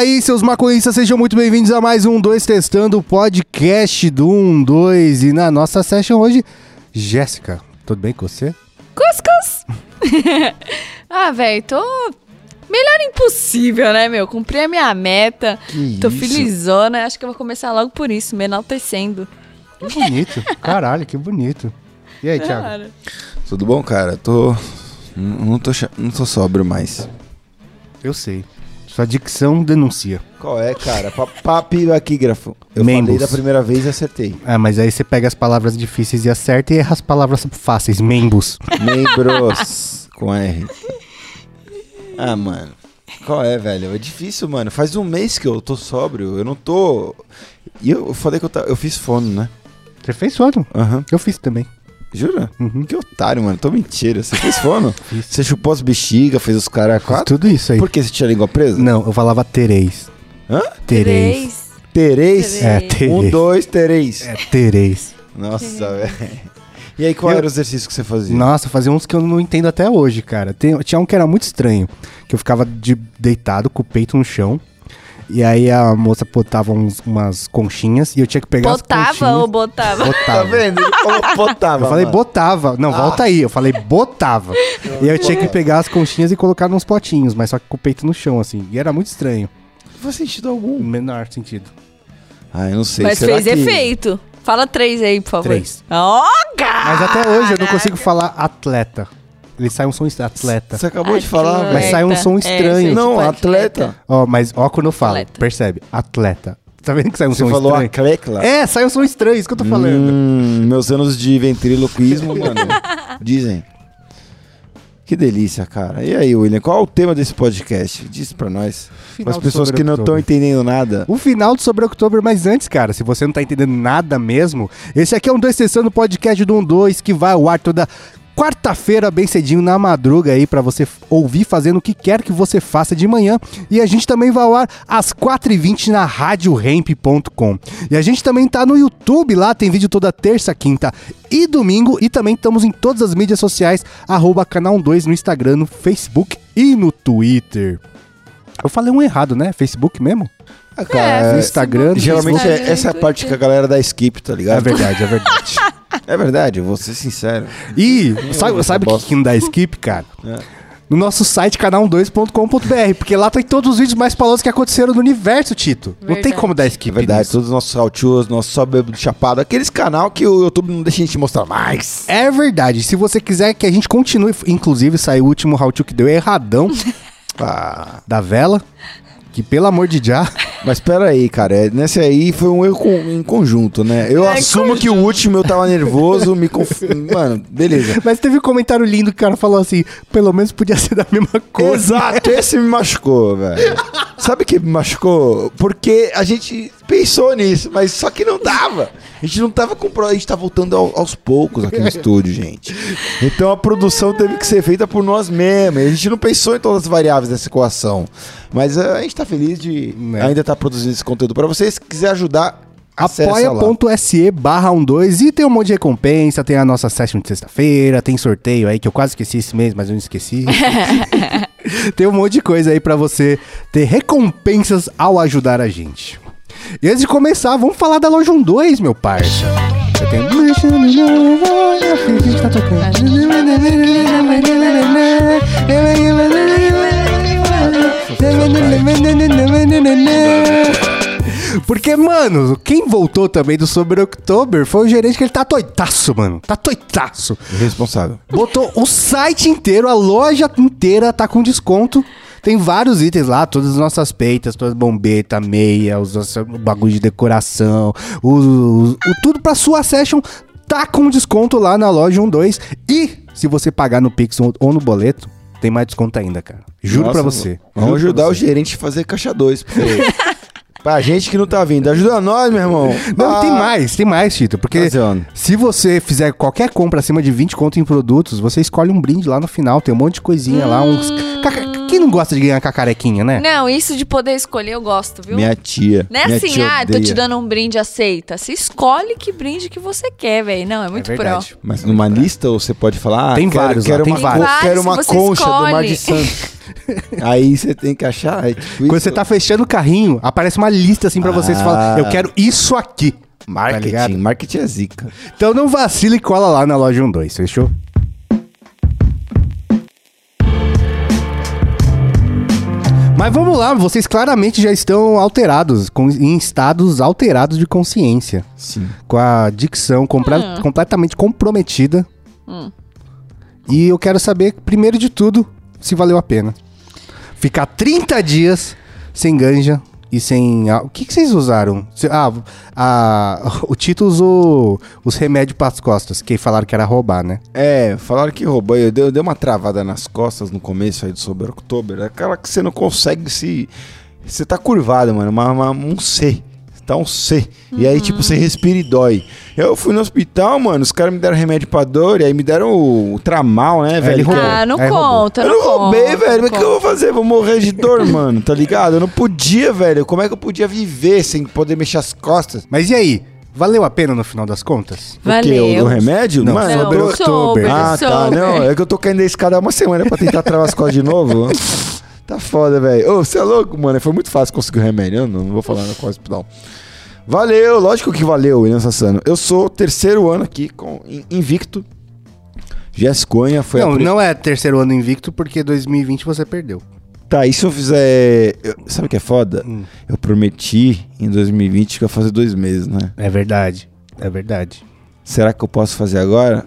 aí, seus maconhistas, sejam muito bem-vindos a mais um 2 Testando, o podcast do 1, 2. E na nossa session hoje, Jéssica, tudo bem com você? Cuscuz! ah, velho, tô. Melhor impossível, né, meu? Cumpri a minha meta. Que tô isso? felizona. Acho que eu vou começar logo por isso, me enaltecendo. Que bonito, caralho, que bonito. E aí, Thiago? Cara. Tudo bom, cara? Tô. Não tô, não tô sóbrio mais. Eu sei. Sua dicção denuncia. Qual é, cara? Pa- Papiraquígrafo. Eu Membros. falei da primeira vez e acertei. Ah, mas aí você pega as palavras difíceis e acerta e erra as palavras fáceis, membros. Membros. com R. Ah, mano. Qual é, velho? É difícil, mano. Faz um mês que eu tô sóbrio. Eu não tô. E eu falei que eu, ta- eu fiz fono, né? Você fez foto? Aham. Eu fiz também. Jura? Uhum. Que otário, mano. Tô mentira. Você fez fono? Você chupou as bexigas, fez os caras quatro? tudo isso aí. Por que você tinha a língua presa? Não, eu falava tereis. Hã? Tereis. Tereis? Três. É, tereis. Um, dois, tereis. É, tereis. Nossa, velho. E aí, qual Eu- era o exercício que você fazia? Nossa, fazia uns que eu não entendo até hoje, cara. Tem- tinha um que era muito estranho, que eu ficava de- deitado com o peito no chão. E aí a moça botava uns- umas conchinhas e eu tinha que pegar as Botava conchinhas. ou botava? Tá Botava. vendo? Ele falou botava. Eu falei mano. botava. Não, volta aí. Eu falei botava. e aí eu tinha que pegar as conchinhas e colocar nos potinhos, mas só que com o peito no chão, assim. E era muito estranho. Não faz sentido algum. Menor sentido. Ah, eu não sei. Mas Será fez que... efeito. Fala três aí, por favor. Três. Ó, cara! Mas até hoje eu não consigo falar atleta. Ele sai um som atleta. Você acabou de falar, Atleta. Mas sai um som É, estranho. sim, Não, tipo atleta. Ó, mas ó quando eu falo, Atleta. percebe? Atleta. Tá vendo que sai um Você som falou estranho? aclecla. É, sai um som estranho, isso que eu tô falando. Hum, meus anos de ventriloquismo, mano. Dizem. Que delícia, cara. E aí, William, qual é o tema desse podcast? Diz pra nós. Final Para as do pessoas que não estão entendendo nada. O final do Sobre Outubro, mas antes, cara, se você não tá entendendo nada mesmo, esse aqui é um 2 Sessão do podcast do 12 que vai ao ar toda quarta-feira, bem cedinho, na madruga aí, pra você ouvir fazendo o que quer que você faça de manhã. E a gente também vai ao ar às 4h20 na radioremp.com. E a gente também tá no YouTube lá, tem vídeo toda terça, quinta e domingo. E também estamos em todas as mídias sociais, arroba canal 2 no Instagram, no Facebook e no Twitter. Eu falei um errado, né? Facebook mesmo? É, cara, no Instagram, geralmente Instagram, é, essa é a parte que a galera dá skip, tá É ligado? verdade, é verdade. É verdade, eu vou ser sincero. E sabe, o que, que não dá skip, cara? É. No nosso site canal12.com.br, porque lá tem todos os vídeos mais famosos que aconteceram no universo, Tito. Não tem Verdade. como dar É skip. verdade, nisso. todos os nossos saltios, nosso só bebo de chapado, aqueles canal que o YouTube não deixa a gente mostrar mais. É verdade. Se você quiser que a gente continue, inclusive saiu o último how to que deu erradão Ah, da vela, que pelo amor de já, mas pera aí, cara, é- nesse aí foi um erro con- em conjunto, né? Eu É, assumo que o último eu tava nervoso, me conf... Mano, beleza. mas teve um comentário lindo que o cara falou assim, pelo menos podia ser da mesma cor. Exato, esse me machucou, velho. Sabe o que me machucou? Porque a gente pensou nisso, mas só que não dava. A gente não tava com. A gente tá voltando ao- aos poucos aqui no estúdio, gente. Então a produção teve que ser feita por nós mesmos. A gente não pensou em todas as variáveis dessa equação. Mas eh, a gente tá feliz de Né. ainda estar produzindo esse conteúdo pra vocês. Se quiser ajudar, apoia.se barra 12 e tem um monte de recompensa, tem a nossa session de sexta-feira, tem sorteio aí que eu quase esqueci esse mês, mas eu não esqueci. tem um monte de coisa aí pra você ter recompensas ao ajudar a gente. E antes de começar, vamos falar da loja 12, meu parça. Eu tenho... A gente tá tocando. Porque, mano, quem voltou também do Sobre October foi o gerente que ele tá toitaço, mano. Tá toitaço. Responsável. Botou o site inteiro, a loja inteira tá com desconto. Tem vários itens lá, todas as nossas peitas, todas as bombetas, meia, os nossos bagulho de decoração, o, o- o- tudo pra sua session tá com desconto lá na loja 12. E se você pagar no Pix ou no boleto, tem mais desconto ainda, cara. Juro Nossa, pra você. Vamos ajudar o você. gerente a fazer caixa 2. Pra gente que não tá vindo. Ajuda nós, meu irmão. Não, Ah, tem mais, tem mais, Tito. Porque Adicione. se você fizer qualquer compra acima de 20 conto em produtos, você escolhe um brinde lá no final. Tem um monte de coisinha lá, uns. Quem não gosta de ganhar cacarequinha, né? Não, isso de poder escolher eu gosto, viu? Minha tia. Não é minha assim, tia ah, tô odeia. te dando um brinde, aceita. Você escolhe que brinde que você quer, velho. Não, é muito pró. verdade. Mas numa lista você pode falar? Ah, Tem quero, vários lá, quero tem uma, vários. Quero uma concha do Mar de escolhe. Santos. Aí você tem que achar. É tipo Quando você tá fechando o carrinho, aparece uma lista assim pra vocês Ah. falar, eu quero isso aqui. Marketing. ligado? marketing é zica. Então não vacila e cola lá na loja 12, fechou? Mas vamos lá, vocês claramente já estão alterados, com- em estados alterados de consciência. Sim. Com a dicção compre- Hum. completamente comprometida. Hum. E eu quero saber, primeiro de tudo, se valeu a pena. Ficar 30 dias sem ganja e sem. O que, que vocês usaram? Ah, a- o Tito usou os remédios pras costas, que falaram que era roubar, né? É, falaram que roubou. Eu dei, eu dei uma travada nas costas no começo aí do Sober October. É Aquela que você não consegue se. Você tá curvado, mano. Uma- um C. Tá um C. E aí, tipo, você respira e dói. Eu fui no hospital, mano. Os caras me deram remédio pra dor. E aí me deram o, o tramal, né, ele velho? Ah, não É, conta, Eu não não roubei, conta, velho. Mas o não que eu vou fazer? Vou morrer de dor, mano. Tá ligado? Eu não podia, velho. Como é que eu podia viver sem poder mexer as costas? Mas e aí? Valeu a pena no final das contas? O quê? O, Valeu. o remédio? Não, mano, eu Sober tô- October. Ah, tá. sober. Não, é que eu tô caindo da escada há uma semana pra tentar travar as costas de novo. tá foda, velho. Ô, você é louco, mano. Foi muito fácil conseguir o remédio. Eu não, não vou falar qual hospital. Valeu, lógico que valeu, William Sassano. Eu sou terceiro ano aqui, com, in- invicto. Jéssiconha foi não, a não é terceiro ano invicto, porque 2020 você perdeu. Tá, e se eu fizer. eu- Sabe o que é foda? Hum. Eu prometi em 2020 que eu ia fazer dois meses, né? É verdade. É verdade. Será que eu posso fazer agora?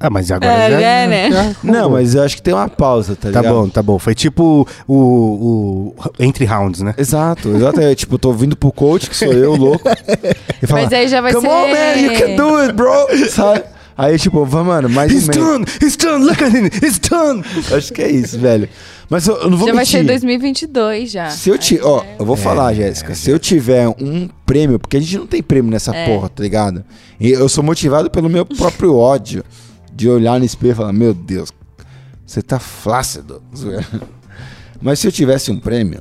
Ah, mas agora É, já, é, né? já Não, mas eu acho que tem uma pausa, tá Tá ligado? bom, tá bom. Foi tipo o, o entre rounds, né? Exato, exato. É, tipo, eu tô vindo pro coach, que sou eu, louco. E fala, Mas aí já vai Come ser- on, man, you can do it, bro. Sabe? Aí, tipo, vai, mano, mais He's um done! He's done! Look at him! He's done! Acho que é isso, velho. Mas eu, eu não vou Já vai mentir. ser 2022 já. Se eu te, ó, eu vou É, falar, Jéssica, se eu tiver um prêmio, porque a gente não tem prêmio nessa É. porra, tá ligado? E eu sou motivado pelo meu próprio ódio de olhar no espelho e falar, meu Deus, você tá flácido. Mas se eu tivesse um prêmio,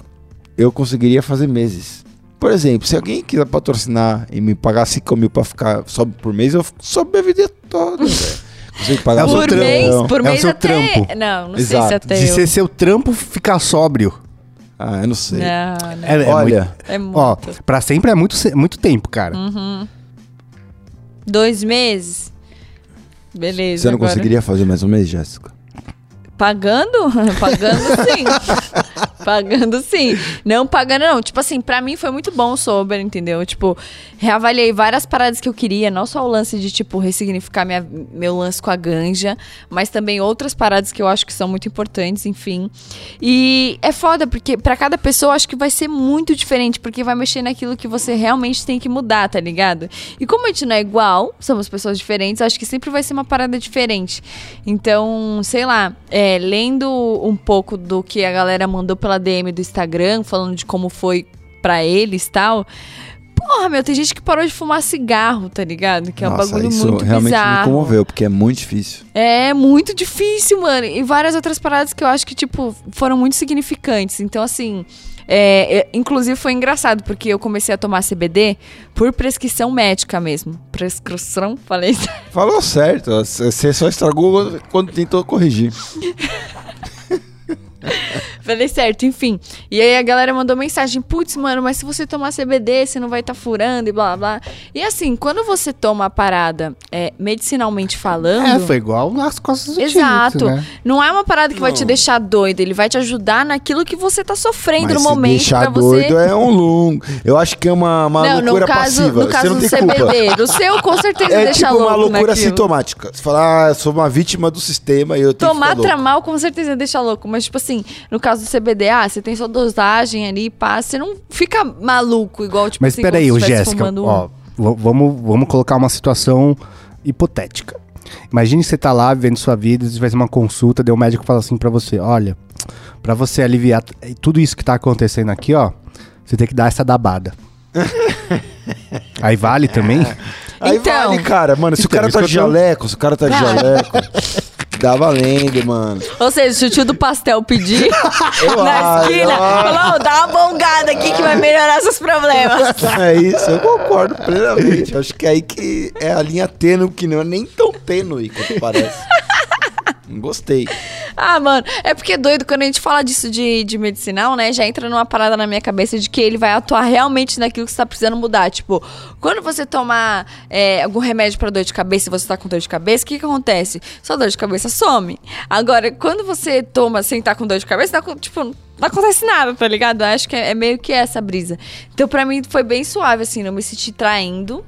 eu conseguiria fazer meses. Por exemplo, se alguém quiser patrocinar e me pagar 5 mil pra ficar só por mês, eu sobe a vida toda, velho. Consigo pagar É o seu Por trampo. mês, por É o mês seu até... trampo. Não, não sei Exato. se até De eu... ser seu trampo ficar sóbrio. Ah, eu não sei. Não, não. É, é Olha, muito- É muito. ó, pra sempre é muito, muito tempo, cara. Dois meses? Beleza. você não agora- conseguiria fazer mais um mês, Jéssica? Pagando? Pagando sim. pagando sim. Não pagando, não. Tipo assim, pra mim foi muito bom o Sober, entendeu? Tipo, reavaliei várias paradas que eu queria. Não só o lance de, tipo, ressignificar minha, meu lance com a ganja, mas também outras paradas que eu acho que são muito importantes, enfim. E é foda, porque pra cada pessoa acho que vai ser muito diferente, porque vai mexer naquilo que você realmente tem que mudar, tá ligado? E como a gente não é igual, somos pessoas diferentes, acho que sempre vai ser uma parada diferente. Então, sei lá, é, lendo um pouco do que a galera mandou pela DM do Instagram, falando de como foi pra eles e tal. Porra, meu, tem gente que parou de fumar cigarro, tá ligado? Que é um Nossa, bagulho isso muito realmente bizarro. me comoveu, porque é muito difícil. É muito difícil, mano. E várias outras paradas que eu acho que, tipo, foram muito significantes. Então, assim. é, inclusive foi engraçado, porque eu comecei a tomar CBD por prescrição médica mesmo. Prescrição, falei isso. Falou certo, você só estragou quando tentou corrigir. Falei certo, enfim. E aí a galera mandou mensagem: putz, mano, mas se você tomar CBD, você não vai estar furando e blá blá. E assim, quando você toma a parada é, medicinalmente falando. É, foi igual nas costas do Exato. Né? Não é uma parada que vai te Não. deixar doido, ele vai te ajudar naquilo que você tá sofrendo Mas no momento deixar pra você. doido é um longo. Eu acho que é uma, uma não, no loucura caso, passiva. no caso não do. CBD, do seu com certeza É deixa tipo louco uma loucura naquilo. sintomática. Você fala, ah, eu sou uma vítima do sistema e eu tenho Tomar tramal com certeza deixa louco, mas tipo assim, no caso do CBD, ah, você tem sua dosagem ali, pá, você não fica maluco igual tipo Mas assim, peraí, Jéssica, fumando um. ó, vamos, vamos colocar uma situação hipotética. Imagine você tá lá vivendo sua vida, você faz uma consulta, daí o médico fala assim pra você, olha, pra você aliviar t- tudo isso que tá acontecendo aqui, ó, você tem que dar essa dabada. Aí vale também? Aí Então. vale, cara. Mano, se o Então, cara isso tá de tô- jaleco, se o cara tá de jaleco, dá valendo, mano. Ou seja, se o tio do pastel pedir Eu na acho, esquina, falou, "Ô, dá uma bongada aqui que vai melhorar seus problemas. É isso, eu concordo plenamente. Eu acho que é aí que é a linha tênue, que não é nem tão tênue quanto parece. Gostei. Ah, mano, é porque é doido quando a gente fala disso de, de medicinal, né? Já entra numa parada na minha cabeça de que ele vai atuar realmente naquilo que você tá precisando mudar. Tipo, quando você tomar é, algum remédio pra dor de cabeça e você tá com dor de cabeça, o que, que acontece? Sua dor de cabeça some. Agora, quando você toma sem estar com dor de cabeça, dá, tipo, não acontece nada, tá ligado? Acho que é, é meio que essa brisa. Então, pra mim, foi bem suave, assim, não me senti traindo.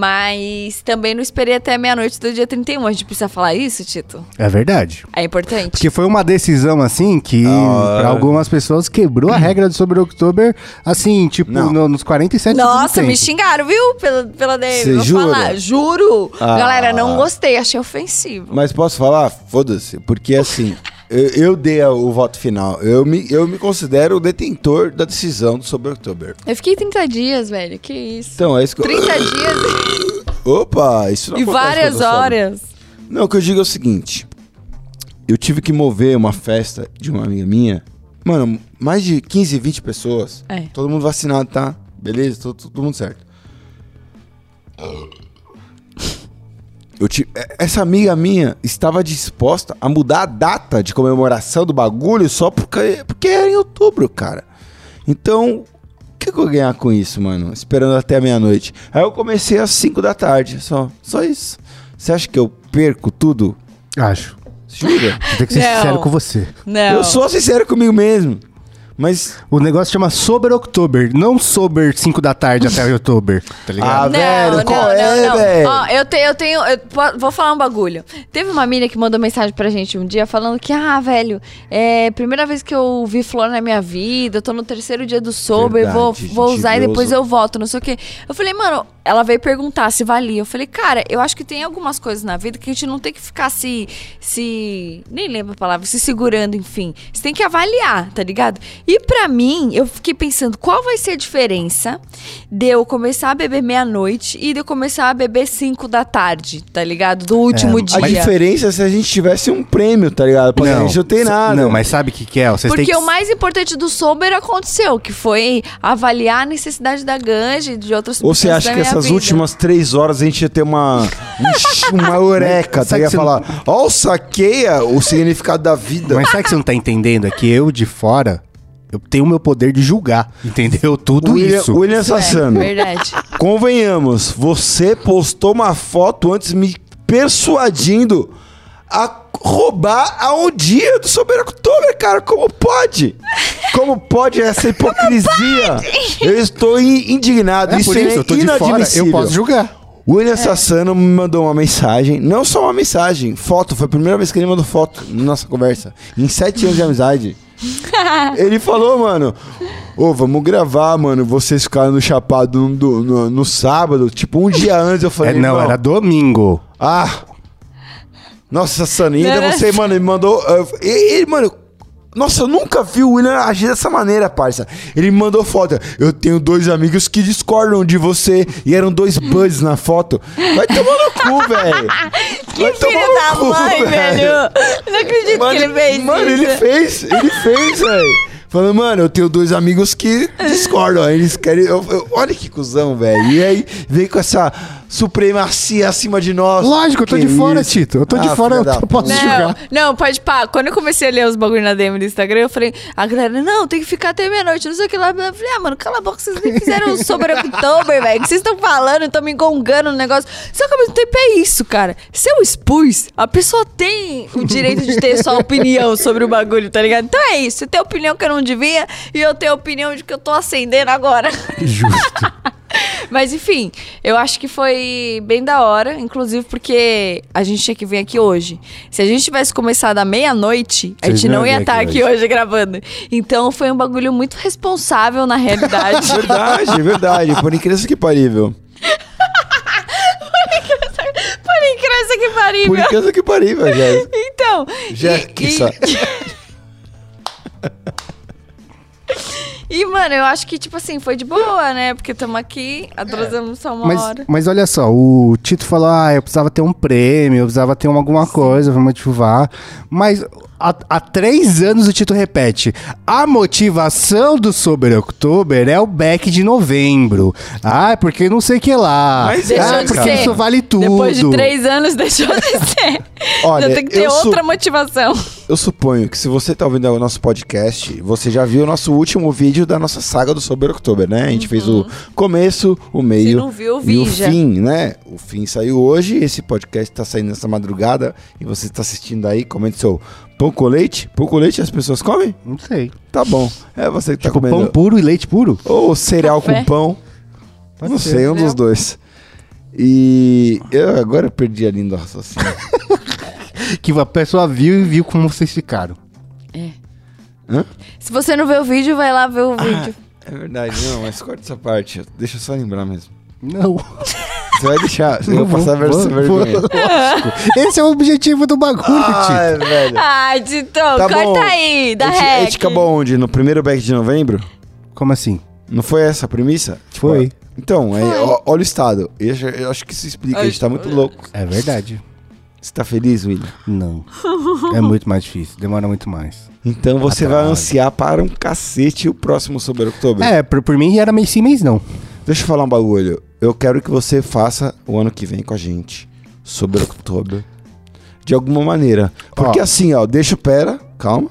Mas também não esperei até meia-noite do dia 31. A gente precisa falar isso, Tito? É verdade. É importante. Porque foi uma decisão, assim, que Ah. pra algumas pessoas quebrou a regra do Sobre October, assim, tipo, no- nos 47 Nossa, me xingaram, viu? Pela, pela DM. Vou jura? falar. Juro. Ah. Galera, não gostei. Achei ofensivo. Mas posso falar? Foda-se. Porque assim, eu, eu dei o voto final. Eu me, eu me considero o detentor da decisão do sobre October. Eu fiquei 30 dias, velho. Que isso. Então, é isso que eu... 30 dias Opa, isso não e várias eu horas. Não, o que eu digo é o seguinte. Eu tive que mover uma festa de uma amiga minha. Mano, mais de 15, 20 pessoas. É. Todo mundo vacinado, tá? Beleza? Todo, todo mundo certo. Eu ti- é- Essa amiga minha estava disposta a mudar a data de comemoração do bagulho só porque, porque era em outubro, cara. Então, o que, que eu vou ganhar com isso, mano? Esperando até a meia-noite. Aí eu comecei às 5 da tarde, só. Só isso. Você acha que eu perco tudo? Acho. Jura? Ter que ser Não. sincero com você. Não. Eu sou sincero comigo mesmo. Mas. O negócio chama Sober October, não Sober 5 da tarde até October, tá ligado? Ah, velho, qual é, velho? Ó, eu tenho, eu tenho. eu vou falar um bagulho. Teve uma mina que mandou mensagem pra gente um dia falando que, ah, velho, é primeira vez que eu vi flor na minha vida, eu tô no terceiro dia do sober, Verdade, vou, vou usar e depois eu volto, não sei o quê. Eu falei, mano, ela veio perguntar se valia. Eu falei, cara, eu acho que tem algumas coisas na vida que a gente não tem que ficar se. se. nem lembro a palavra, se segurando, enfim. Você tem que avaliar, tá ligado? E pra mim, eu fiquei pensando, qual vai ser a diferença de eu começar a beber meia-noite e de eu começar a beber 5 da tarde, tá ligado? Do último É, dia. A diferença é se a gente tivesse um prêmio, tá ligado? Porque a gente não tem nada. Não, mas sabe o que, que é? Vocês Porque que... o mais importante do sober aconteceu, que foi avaliar a necessidade da ganja e de outras Ou você acha que minha essas vida. últimas três horas a gente ia ter uma. um uma eureka? Sabe Ia você falar, ó, saqueia o significado da vida. Mas sabe que você não tá entendendo? É que eu, de fora, eu tenho o meu poder de julgar, entendeu? Tudo William, isso. William é, Sassano, verdade. convenhamos, você postou uma foto antes me persuadindo a roubar a um dia do Sober October, cara. Como pode? Como pode essa hipocrisia? Eu estou in- indignado. É isso, por isso, é eu tô de fora, inadmissível. eu posso julgar. O William Sassano me mandou uma mensagem, não só uma mensagem, foto, foi a primeira vez que ele mandou foto na nossa conversa, em sete anos de amizade. ele falou, mano, ô, vamos gravar, mano, vocês ficaram no Chapado no, no- no sábado, tipo, um dia antes eu É, falei, não, "Irmão, era domingo. ah, nossa, ainda Não era você, mano, me mandou, ele, mano... Nossa, eu nunca vi o William agir dessa maneira, parça. Ele me mandou foto. Eu tenho dois amigos que discordam de você. E eram dois buds na foto. Vai tomar no cu, velho. Que Vai filho tomar no da cu, mãe, velho. Não acredito Mano, que ele fez mano, isso. ele fez, ele fez, velho. Falando, mano, eu tenho dois amigos que discordam. Eles querem. eu- eu- olha que cuzão, velho. E aí vem com essa supremacia acima de nós. Lógico, eu tô Que de fora, isso? Tito. Eu tô de Ah, fora, filha eu da posso puta. julgar. Não, não, pode pá. Quando eu comecei a ler os bagulho na DM do Instagram, eu falei, a galera, não, tem que ficar até meia-noite, não sei o que lá. Eu falei, ah, mano, cala a boca, vocês nem fizeram sobre October, velho. que vocês estão falando, estão me engongando no negócio. Só que ao mesmo tempo é isso, cara. Se eu expus, a pessoa tem o direito de ter sua opinião sobre o bagulho, tá ligado? Então é isso. Você tem opinião que eu não devia e eu tenho a opinião de que eu tô acendendo agora. Justo. Mas enfim, eu acho que foi bem da hora, inclusive porque a gente tinha que vir aqui hoje. Se a gente tivesse começado à meia-noite, a gente não ia estar aqui aqui hoje gravando. Então foi um bagulho muito responsável na realidade. Verdade, verdade. Por incrível que parível. Por incrível que pariu. Por incrível que parível, Jéssica. Então. Jéssica. e, e, mano, eu acho que, tipo assim, foi de boa, né? Porque estamos aqui, atrasamos só uma Mas, hora. mas olha só, o Tito falou: ah, eu precisava ter um prêmio, eu precisava ter uma, alguma coisa pra motivar. Mas há, há três anos o Tito repete: a motivação do Sober October é o back de novembro. Ah, porque não sei o que lá. Mas Deixou ah, de porque ser. isso vale tudo. Depois de três anos, deixou de ser. Olha, tem que ter outra motivação. eu suponho que se você tá ouvindo o nosso podcast, você já viu o nosso último vídeo da nossa saga do Sober October, né? A gente fez o começo, o meio não viu, e vi o já. fim, né? O fim saiu hoje, esse podcast tá saindo nessa madrugada e você tá assistindo aí, comente seu pão com leite. Pão com leite as pessoas comem? Não sei. Tá bom. É você que tá Tipo, comendo. pão puro e leite puro? Ou cereal Café. com pão. Pode não ser. sei, um dos dois. E eu agora perdi a linha do raciocínio. Que a pessoa viu e viu como vocês ficaram. Se você não vê o vídeo, vai lá ver o Ah. vídeo. É verdade, não, mas corta essa parte. Deixa eu só lembrar mesmo. Não. Você vai deixar, você vai Vou- passar vou- vou- vergonha. lógico. Esse é o objetivo do bagulho, tio. Ai, velho. Ai, Tito, Tá corta bom. aí, dá a gente, a gente acabou onde? No primeiro back de novembro? Como assim? Não foi essa a premissa? Foi. Então, aí, ó- olha o estado. Eu, acho- eu acho que isso explica, a gente tá muito louco. É verdade. Você tá feliz, William? Não. É muito mais difícil. Demora muito mais. Então você vai Atrás. ansiar para um cacete o próximo Sober October. É, por, por mim era mês sim, mês não. Deixa eu falar um bagulho. Eu quero que você faça o ano que vem com a gente. Sobre outubro. De alguma maneira. Porque Ó. assim, ó, deixa pera, calma.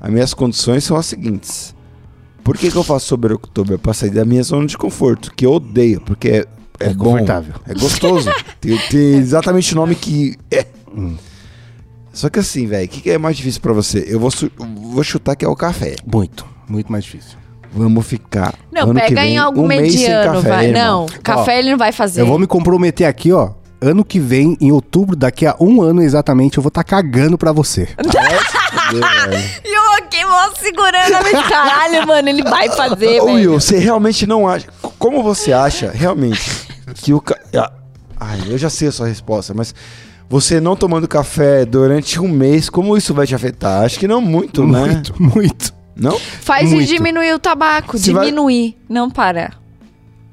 As minhas condições são as seguintes. Por que, que eu faço sobre outubro? Pra sair da minha zona de conforto, que eu odeio, porque é, é, É bom, confortável. É gostoso. tem, tem exatamente o nome que é. Hum. Só que assim, velho, o que, que é mais difícil pra você? Eu vou, vou chutar que é o café. Muito. Muito mais difícil. Vamos ficar. Não, ano que pega vem, em algum um mediano, café, vai. irmão. Não, café ele não vai fazer. Eu vou me comprometer aqui, ó. Ano que vem, em outubro, daqui a um ano exatamente, eu vou estar cagando pra você. E eu aqui, mó segurando a minha caralho, mano, ele vai fazer, Ô, Will, você realmente não acha. Como você acha, realmente, que o. ca- Ai, eu já sei a sua resposta, mas você não tomando café durante um mês, como isso vai te afetar? Acho que não muito, né? Muito, muito. Não? Faz muito. de diminuir o tabaco, vai- diminuir, não para.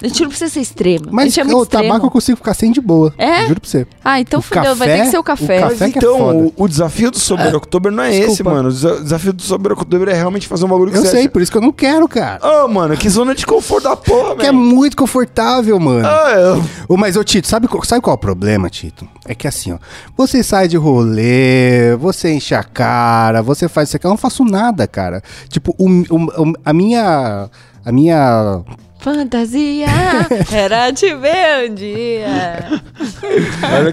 A gente não precisa ser extremo. a Mas gente é muito o extremo. tabaco eu consigo ficar sem de boa. É? Juro pra você. Ah, então O fudeu, vai café- ter que ser o café. o café que é então, foda. o, o desafio do Sober October não é esse, Desculpa. mano. O desa- desafio do Sober October é realmente fazer um bagulho que Eu você sei, acha- por isso que eu não quero, cara. Ô, mano, que zona de conforto da porra, Que é velho. muito confortável, mano. Ah, eu... Ô, mas, ô, Tito, sabe, qual- sabe qual é o problema, Tito? É que assim, ó, você sai de rolê, você enche a cara, você faz isso aqui, eu não faço nada, cara. Tipo, o- a minha. A minha. Fantasia era te ver um dia.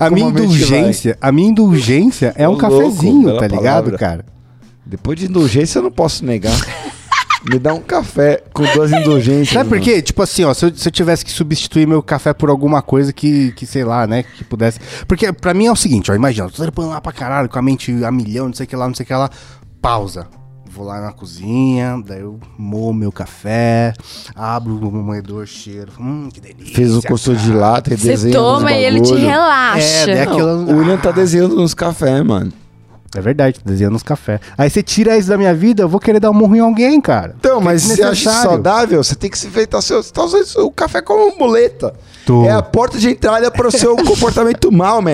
A minha vai. indulgência, a minha indulgência é um cafezinho, tá ligado, palavra. cara? Depois de indulgência, eu não posso negar. Me dá um café com duas indulgências. Sabe por quê? Tipo assim, ó, se eu, se eu tivesse que substituir meu café por alguma coisa que, que, sei lá, né, que pudesse... Porque pra mim é o seguinte, ó, imagina, eu tô trampando lá pra caralho, com a mente a milhão, não sei o que lá, não sei o que lá, pausa. Vou lá na cozinha, daí eu moo meu café, abro o moedor, cheiro, hum, que delícia. Fez o curso de lata e Você desenha toma nos e ele te bagulho. relaxa. É. Não, o William tá desenhando nos cafés, mano. É verdade, desenhando nos café. Aí você tira isso da minha vida, eu vou querer dar um murro em alguém, cara. Então, mas Que você acha saudável? Você tem que se feitar seu. Você tá usando o café como muleta. Tô. É a porta de entrada para o seu comportamento mal, man.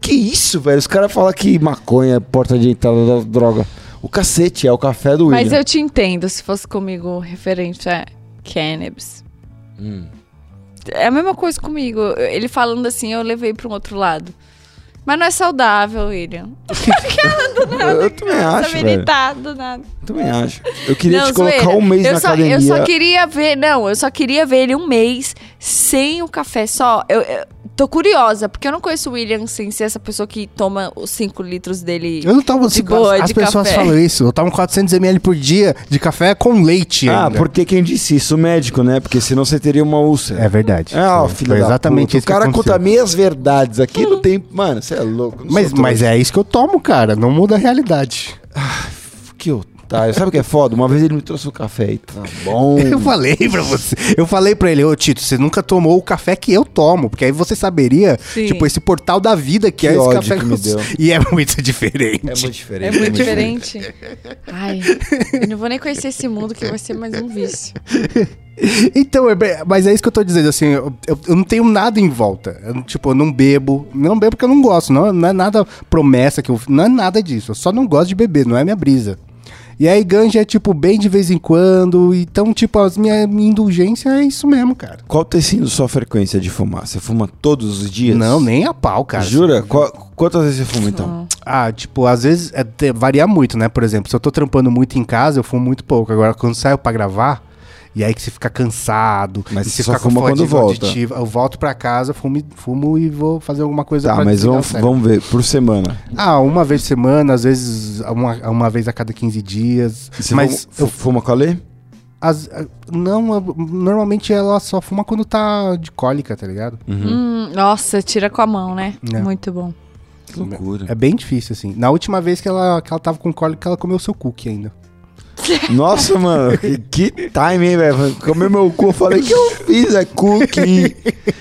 Que isso, velho? Os caras falam que maconha é porta de entrada da droga. O cacete é o café do William. Mas eu te entendo se fosse comigo referente a cannabis. Hum. É a mesma coisa comigo. Ele falando assim, eu levei pra um outro lado. Mas não é saudável, William. Eu, eu também acho, do nada. Eu também acho. Eu queria Não, te colocar zoeira. um mês eu na só, academia. Eu só queria ver, não, eu só queria ver ele um mês sem o café só. Eu, eu tô curiosa, porque eu não conheço o William sem ser essa pessoa que toma os 5 litros dele. Eu não tomo De boa, As de pessoas café. falam isso. Eu tomo 400ml por dia de café com leite. Ah, ainda. porque quem disse isso? O médico, né? Porque senão você teria uma úlcera. É verdade. Ah, ó, Foi- filho foi da exatamente puta. isso O cara conta meias verdades aqui não tem... Mano, você é louco. Mas, mas é isso que eu tomo, cara. Não muda a realidade. Que otário. Sabe o que é foda? Uma vez ele me trouxe um café e tá bom. Eu falei pra você. Eu falei pra ele, ô Tito, você nunca tomou o café que eu tomo. Porque aí você saberia, Sim. tipo, esse portal da vida que, Que é esse ódio café que me eu- deu. E é muito diferente. É muito É diferente. muito diferente. Ai, eu não vou nem conhecer esse mundo que vai ser mais um vício. Então, é mas é isso que eu tô dizendo, assim, eu, eu- eu não tenho nada em volta. Eu, tipo, eu não bebo. Não bebo porque eu não gosto. Não, não é nada promessa que eu. Não é nada disso. Eu só não gosto de beber, não é minha brisa. E aí ganja é, tipo, bem de vez em quando. Então, tipo, as minha, minha indulgência é isso mesmo, cara. Qual tem sido sua frequência de fumar? Você fuma todos os dias? Não, nem a pau, cara. Jura? Qual- quantas vezes você fuma, então? Ah, tipo, às vezes é, varia muito, né? Por exemplo, se eu tô trampando muito em casa, eu fumo muito pouco. Agora, quando saio pra gravar, e aí que você fica cansado, Mas você só fica com fuma quando volta. auditiva, Eu volto pra casa, fumo, e- fumo e vou fazer alguma coisa Tá, pra mas vamos, vamos ver. Por semana. Ah, uma vez por semana, às vezes uma, uma vez a cada 15 dias. Você mas fuma, eu, fuma com a Lê? as- não, normalmente ela só fuma quando tá de cólica, tá ligado? Hum, nossa, tira com a mão, né? É. Muito bom. Que loucura. É bem difícil, assim. Na última vez que ela, que ela tava com cólica, ela comeu seu cookie ainda. Nossa, mano, que, que time, hein, velho? Comeu meu cu, eu falei, que eu fiz? É cookie.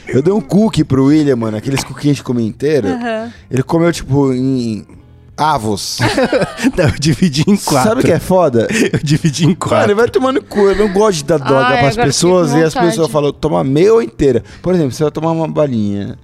Eu dei um cookie pro William, mano, aqueles cookies que a gente comia inteiro. Ele comeu, tipo, em avos. Não, eu dividi em quatro. Sabe o que é foda? Eu dividi em quatro. Mano, vai tomando cu. Eu não gosto de dar droga Ai, pras agora pessoas fiquei e as pessoas falam, toma meia ou inteira. Por exemplo, você vai tomar uma balinha.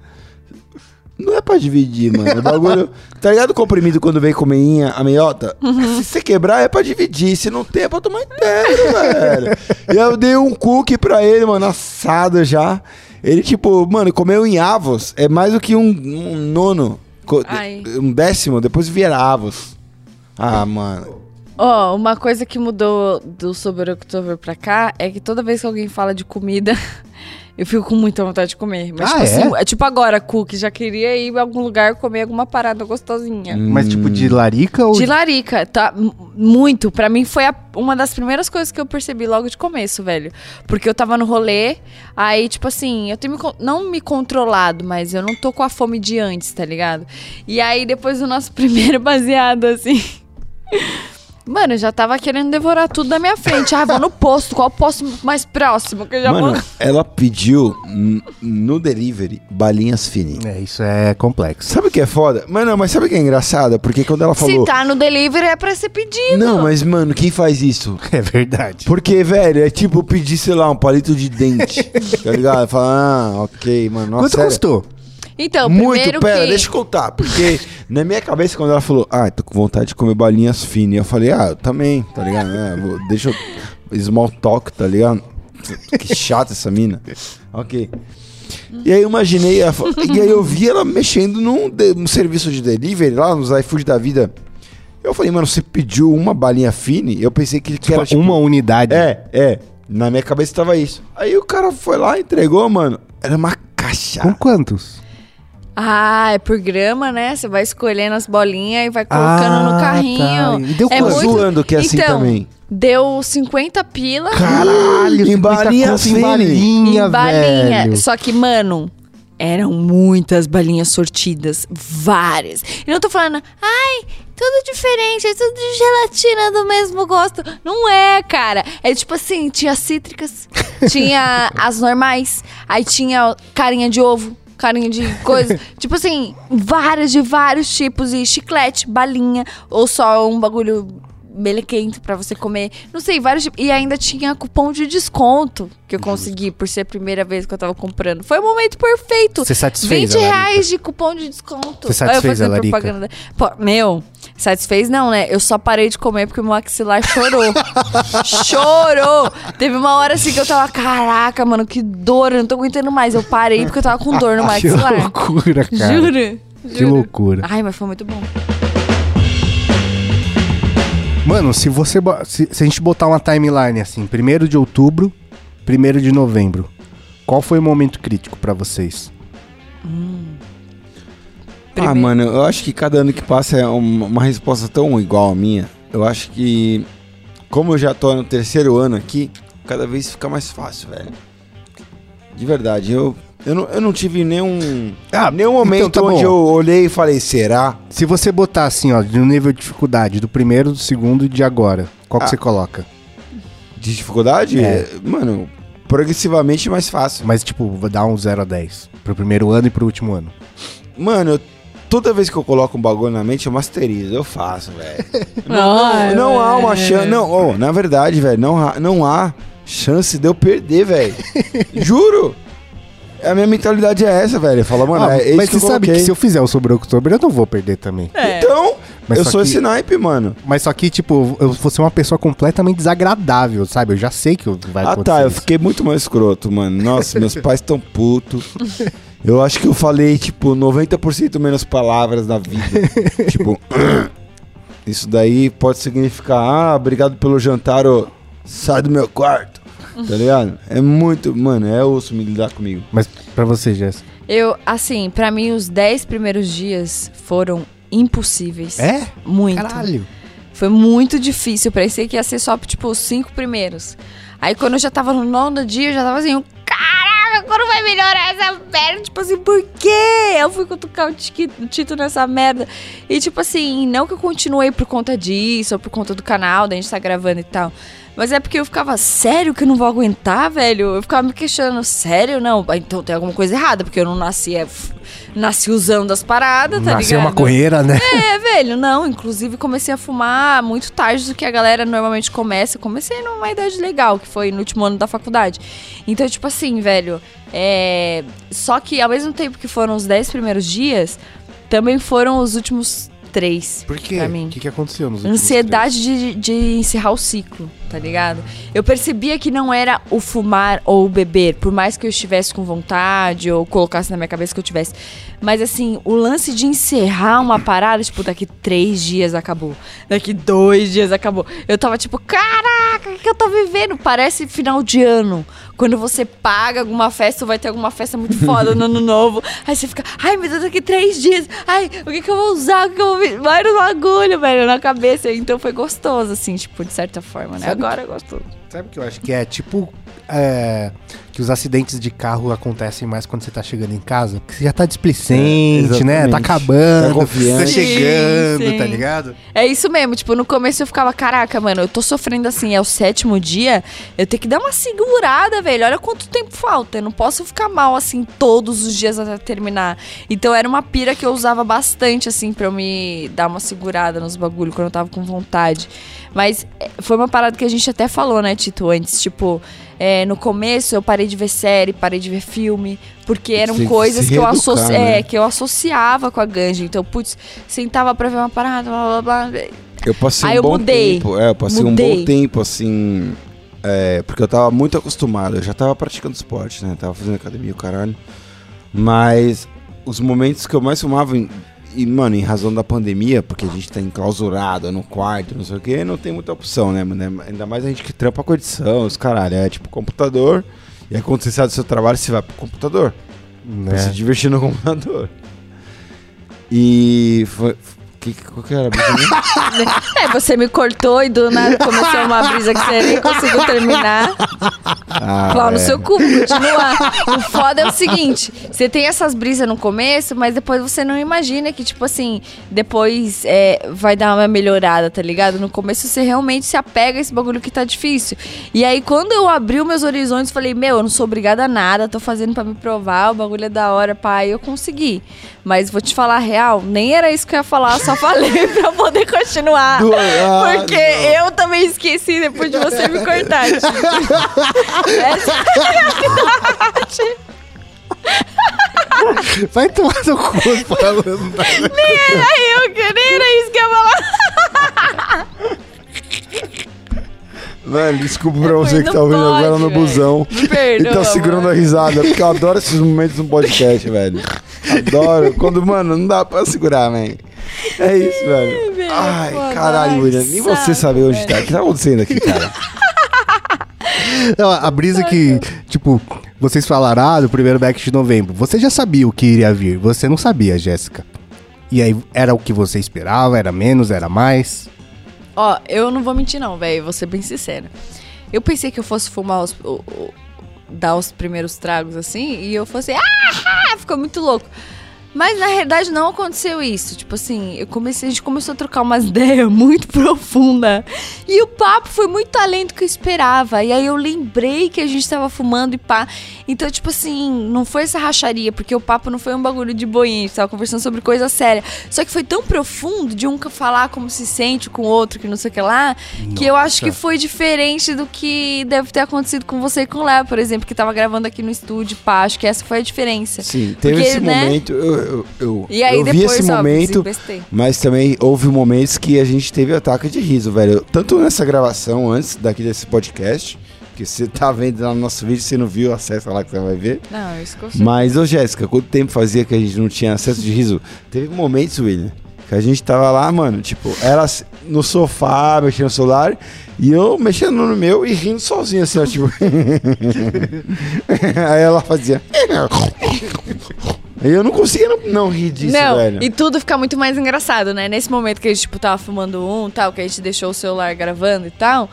Não é pra dividir, mano. O bagulho. tá ligado o comprimido quando vem com meinha, a meiota? Uhum. Se você quebrar, é pra dividir. Se não tem, é pra tomar inteiro, velho. E eu dei um cookie pra ele, mano, assado já. Ele, tipo, mano, comeu em avos. É mais do que um, um nono. Ai. Um décimo, depois vira avos. Ah, mano. Ó, uma coisa que mudou do Sober October pra cá é que toda vez que alguém fala de comida, eu fico com muita vontade de comer. Mas, Ah, tipo é? assim, é tipo agora, cookie, já queria ir a algum lugar comer alguma parada gostosinha. Mas tipo de larica ou De larica, tá? Muito. Pra mim foi a- uma das primeiras coisas que eu percebi logo de começo, velho. Porque eu tava no rolê, aí, tipo assim, eu tenho me não me controlado, mas eu não tô com a fome de antes, tá ligado? E aí, depois do nosso primeiro baseado, assim. Mano, eu já tava querendo devorar tudo da minha frente. Ah, vou no posto. Qual o posto mais próximo? Que eu já Mano, vou. ela pediu no delivery balinhas fininhas. É, isso é complexo. Sabe o que é foda? Mano, mas sabe o que é engraçado? Porque quando ela falou. Se tá no delivery é pra ser pedido. Não, mas, mano, quem faz isso? É verdade. Porque, velho, é tipo pedir, sei lá, um palito de dente. tá ligado? Fala, ah, ok, mano. Nossa, Quanto sério. custou? Então, Muito, primeiro pera, que... deixa eu contar. Porque na minha cabeça, quando ela falou, ah, tô com vontade de comer balinhas finas, eu falei, ah, eu também, tá ligado? É, vou- deixa eu. Small talk, tá ligado? Que chata essa mina. Ok. E aí eu imaginei, ela fa- e aí eu vi ela mexendo num, de- num serviço de delivery lá, nos iFood da vida. Eu falei, mano, você pediu uma balinha fine? Eu pensei que, que Tipo, era tipo, uma unidade. é, é. Na minha cabeça tava isso. Aí o cara foi lá, entregou, mano. Era uma caixa. Com quantos? Ah, é por grama, né? Você vai escolhendo as bolinhas e vai colocando Ah, no carrinho. tá. E deu é quanto? muito... Zoando que é assim então, também. Deu 50 pila Caralho, Em 50 balinha em balinha, em balinha. velho. Só que, mano, eram muitas balinhas sortidas. Várias. E não tô falando, ai, tudo diferente, é tudo de gelatina do mesmo gosto. Não é, cara. É tipo assim, tinha cítricas, tinha as normais, aí tinha carinha de ovo. Carinha de coisa. tipo assim, várias de vários tipos. E chiclete, balinha. Ou só um bagulho melequento pra você comer. Não sei, vários tipos. E ainda tinha cupom de desconto que eu consegui por ser a primeira vez que eu tava comprando. Foi o momento perfeito. Você satisfez 20 a Larica? reais de cupom de desconto. Você Olha eu satisfez a Larica? propaganda. Pô, meu, satisfez não, né? Eu só parei de comer porque o meu maxilar chorou. chorou! Teve uma hora assim que eu tava, caraca, mano, que dor, eu não tô aguentando mais. Eu parei porque eu tava com dor no Que maxilar. loucura, cara. Juro. Que loucura. Ai, mas foi muito bom. Mano, se você se, se a gente botar uma timeline assim, 1 de outubro, 1 de novembro, qual foi o momento crítico pra vocês? Ah, Primeiro. mano, eu acho que cada ano que passa é uma, uma resposta tão igual a minha. Eu acho que, como eu já tô no terceiro ano aqui, cada vez fica mais fácil, velho. De verdade, eu, eu, não, eu não tive nenhum, Ah, nenhum momento então tá onde bom. eu olhei e falei, será? Se você botar assim, ó, de um nível de dificuldade do primeiro, do segundo e de agora, qual que Ah. você coloca? De dificuldade? É. Mano, progressivamente mais fácil. Mas tipo, vou dar um 0 a 10 pro primeiro ano e pro último ano. Mano, eu- toda vez que eu coloco um bagulho na mente, eu masterizo, eu faço, velho. Ai, não, não há uma chance. Não, oh, na verdade, velho, não, há- não há chance de eu perder, velho. Juro. A minha mentalidade é essa, velho. Fala, mano, Ah, é isso mas você eu sabe que se eu fizer o sobre outubro, eu não vou perder também. É. Então, Mas eu sou que- esse naipe, mano. Mas só que, tipo, eu vou ser uma pessoa completamente desagradável, sabe? Eu já sei que vai Ah, acontecer. tá. Eu isso. fiquei muito mais escroto, mano. Nossa, meus pais tão putos. Eu acho que eu falei, tipo, 90% menos palavras na vida. tipo, isso daí pode significar, ah, obrigado pelo jantar, ô, sai do meu quarto. Tá ligado? É muito, mano, é osso me lidar comigo. Mas pra você, Jéssica. Eu, assim, pra mim, os 10 primeiros dias foram impossíveis. É? Muito. Caralho. Foi muito difícil. Parecia que ia ser só, tipo, os cinco primeiros. Aí quando eu já tava no nono dia, eu já tava assim, caraca, quando vai melhorar essa merda? Tipo assim, por quê? Eu fui cutucar o Tito nessa merda. E tipo assim, não que eu continuei por conta disso, ou por conta do canal, da gente tá gravando e tal. Mas é porque eu ficava, sério que eu não vou aguentar, velho? Eu ficava me questionando, sério? Não, Ah, então tem alguma coisa errada, porque eu não nasci, é, nasci usando as paradas, tá Nasceu ligado? maconheira, né? É, velho, não. Inclusive, comecei a fumar muito tarde do que a galera normalmente começa. Comecei numa idade legal, que foi no último ano da faculdade. Então, tipo assim, velho. É... Só que ao mesmo tempo que foram os 10 primeiros dias, também foram os últimos três. Por quê? Pra mim. O que, que aconteceu nos Ansiedade de, de encerrar o ciclo, tá ligado? Eu percebia que não era o fumar ou o beber, por mais que eu estivesse com vontade ou colocasse na minha cabeça que eu tivesse. Mas assim, o lance de encerrar uma parada, tipo, daqui três dias acabou. Daqui dois dias acabou. Eu tava tipo, caraca, o que eu tô vivendo? Parece final de ano. Quando você paga alguma festa, vai ter alguma festa muito foda no ano novo. Aí você fica, ai meu Deus, daqui três dias. Ai, o que que eu vou usar? O que que eu vou... vi-" Vai no bagulho, velho, na cabeça. Então foi gostoso, assim, tipo, de certa forma, né? Sabe Agora é gostoso. Sabe o que eu acho que é? Tipo, é, que os acidentes de carro acontecem mais quando você tá chegando em casa. Porque você já tá displicente, É, né? Tá acabando, Tá confiante. tá chegando, Sim, tá sim. ligado? É isso mesmo, tipo, no começo eu ficava, caraca, mano, eu tô sofrendo assim, é o sétimo dia, eu tenho que dar uma segurada, velho. Olha quanto tempo falta. Eu não posso ficar mal assim todos os dias até terminar. Então era uma pira que eu usava bastante, assim, pra eu me dar uma segurada nos bagulhos quando eu tava com vontade. Mas é, foi uma parada que a gente até falou, né, Tito, antes, tipo. é, no começo eu parei de ver série, parei de ver filme, porque eram que coisas se que eu, reeducar, associ... né? é, que eu associava com a ganja. Então, putz, sentava pra ver uma parada, blá blá blá. Eu passei Aí um eu bom mudei. tempo. É, eu passei um Mudei. bom tempo, assim. é, porque eu tava muito acostumado. Eu já tava praticando esporte, né? Tava fazendo academia, o caralho. Mas os momentos que eu mais fumava. E, mano, em razão da pandemia, porque a gente tá enclausurado no quarto, não sei o que, não tem muita opção, né, mano? Ainda mais a gente que trampa com edição, os caralho. É tipo computador. E aí quando você sai do seu trabalho, você vai pro computador. Pra se Né? divertir no computador. E foi. Que, qual que era a brisa? É, você me cortou e do nada começou uma brisa que você nem conseguiu terminar. Ah, Plau no é. seu cu, continuar. O foda é o seguinte: você tem essas brisas no começo, mas depois você não imagina que, tipo assim, depois é, vai dar uma melhorada, tá ligado? No começo você realmente se apega a esse bagulho que tá difícil. E aí, quando eu abri os meus horizontes, falei, meu, eu não sou obrigada a nada, tô fazendo pra me provar, o bagulho é da hora, pai, eu consegui. Mas vou te falar a real, nem era isso que eu ia falar, só falei pra poder continuar. Do- ah, porque eu também esqueci depois de você me cortar. Tipo. Essa é a realidade. Vai tomar no cu falando. Nem era eu, que nem era isso que eu ia falar. Mano, desculpa pra você que não tá ouvindo pode, agora no busão. Me E perdoa. tá segurando a mano. risada, porque eu adoro esses momentos no podcast, velho. Adoro. Quando, mano, não dá pra segurar, velho. É isso, velho. velho, Ai, pô, caralho, William. Nem você sabe onde velho. tá. O que tá acontecendo aqui, cara? Não, a brisa que, tipo, vocês falaram, ah, do primeiro back de novembro. Você já sabia o que iria vir. Você não sabia, Jéssica. E aí, era o que você esperava? Era menos? Era mais? Ó, eu não vou mentir não, velho, vou ser bem sincera. Eu pensei que eu fosse fumar os... o- o- dar os primeiros tragos assim, e eu fosse... Ah, ficou muito louco. Mas na realidade não aconteceu isso. Tipo assim, eu comecei, a gente começou a trocar umas ideias muito profundas. E o papo foi muito além do que eu esperava. E aí eu lembrei que a gente tava fumando e pá. Então, tipo assim, não foi essa racharia, porque o papo não foi um bagulho de boinha, a gente tava conversando sobre coisa séria. Só que foi tão profundo de um falar como se sente com o outro, que não sei o que lá, que eu acho que Nossa. foi diferente do que deve ter acontecido com você e com o Léo, por exemplo, que tava gravando aqui no estúdio, pá. Acho que essa foi a diferença. Sim, teve Porque, esse né? momento, eu, eu, eu, E aí eu vi depois, esse ó, momento, mas também houve momentos que a gente teve ataque de riso, velho. Tanto nessa gravação, antes daqui desse podcast, que você tá vendo lá no nosso vídeo, você não viu, acessa lá que você vai ver. Não, isso eu Mas, ô Jéssica, quanto tempo fazia que a gente não tinha acesso de riso? Teve momentos, William, que a gente tava lá, mano, tipo, ela no sofá, mexendo no celular, e eu mexendo no meu e rindo sozinho, assim, ó, tipo. Aí ela fazia. Eu não conseguia não, não rir disso, não, velho. e tudo fica muito mais engraçado, né? Nesse momento que a gente, tipo, tava fumando um tal, que a gente deixou o celular gravando e tal,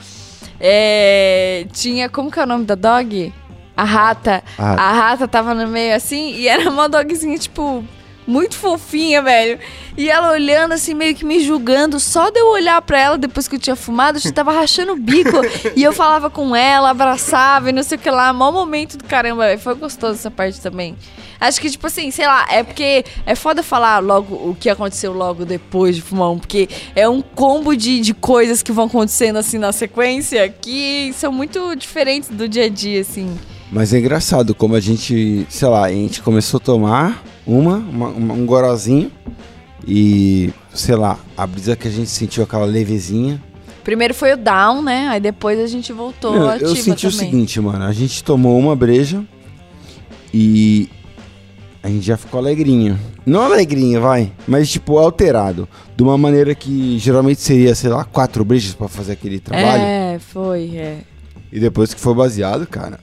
é, tinha, como que é o nome da dog? A rata. Ah. A rata tava no meio assim, e era uma dogzinha, tipo, muito fofinha, velho. E ela olhando assim, meio que me julgando, só de eu olhar pra ela depois que eu tinha fumado, eu já tava rachando o bico. e eu falava com ela, abraçava e não sei o que lá. Mó momento do caramba, velho. Foi gostoso essa parte também. Acho que, tipo assim, sei lá, é porque é foda falar logo o que aconteceu logo depois de fumar um, porque é um combo de, de coisas que vão acontecendo assim na sequência que são muito diferentes do dia a dia, assim. Mas é engraçado como a gente, sei lá, a gente começou a tomar uma, uma- uma- um gorozinho e, sei lá, a brisa que a gente sentiu aquela levezinha. Primeiro foi o down, né? Aí depois a gente voltou Meu, ativa eu senti o também. seguinte, mano, a gente tomou uma breja e a gente já ficou alegrinho. Não alegrinho, vai, mas tipo alterado. De uma maneira que geralmente seria, sei lá, quatro brejas pra fazer aquele trabalho. É, foi, é. E depois que foi baseado, cara.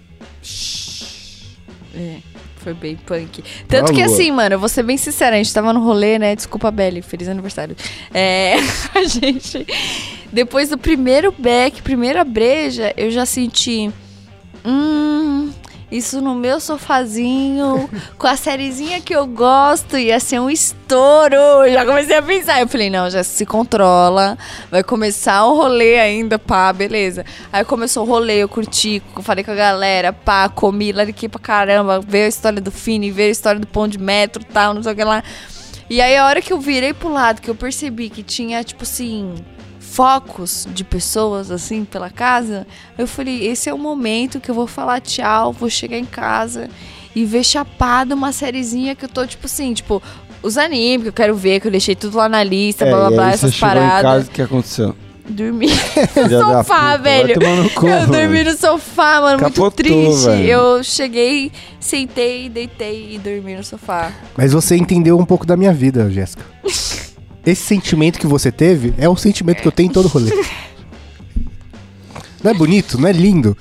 É, foi bem punk. Tanto que lua. assim, mano, eu vou ser bem sincera, a gente tava no rolê, né? Desculpa, Belly, feliz aniversário. É, a gente. Depois do primeiro beck, primeira breja, eu já senti. Hum. Isso no meu sofazinho, com a sériezinha que eu gosto, ia ser um estouro. Já comecei a pensar. Eu falei, não, já se controla. Vai começar o rolê ainda, pá, beleza. Aí começou o rolê, eu curti, falei com a galera, pá, comi, lariquei pra caramba, veio a história do Fini, veio a história do pão de metro tal, não sei o que lá. E aí a hora que eu virei pro lado, que eu percebi que tinha, tipo assim, focos de pessoas, assim, pela casa, eu falei, esse é o momento que eu vou falar tchau, vou chegar em casa e ver chapado uma sériezinha que eu tô, tipo assim, tipo, os animes que eu quero ver, que eu deixei tudo lá na lista, blá blá É, blá, aí você essas chegou em paradas. casa, o que aconteceu? Dormi no sofá, puta, velho. Cu, Eu dormi no sofá, mano, Capotou, muito triste. velho. Eu cheguei, sentei, deitei e dormi no sofá. Mas você entendeu um pouco da minha vida, Jéssica. Esse sentimento que você teve é o sentimento que eu tenho em todo rolê. Não é bonito? Não é lindo?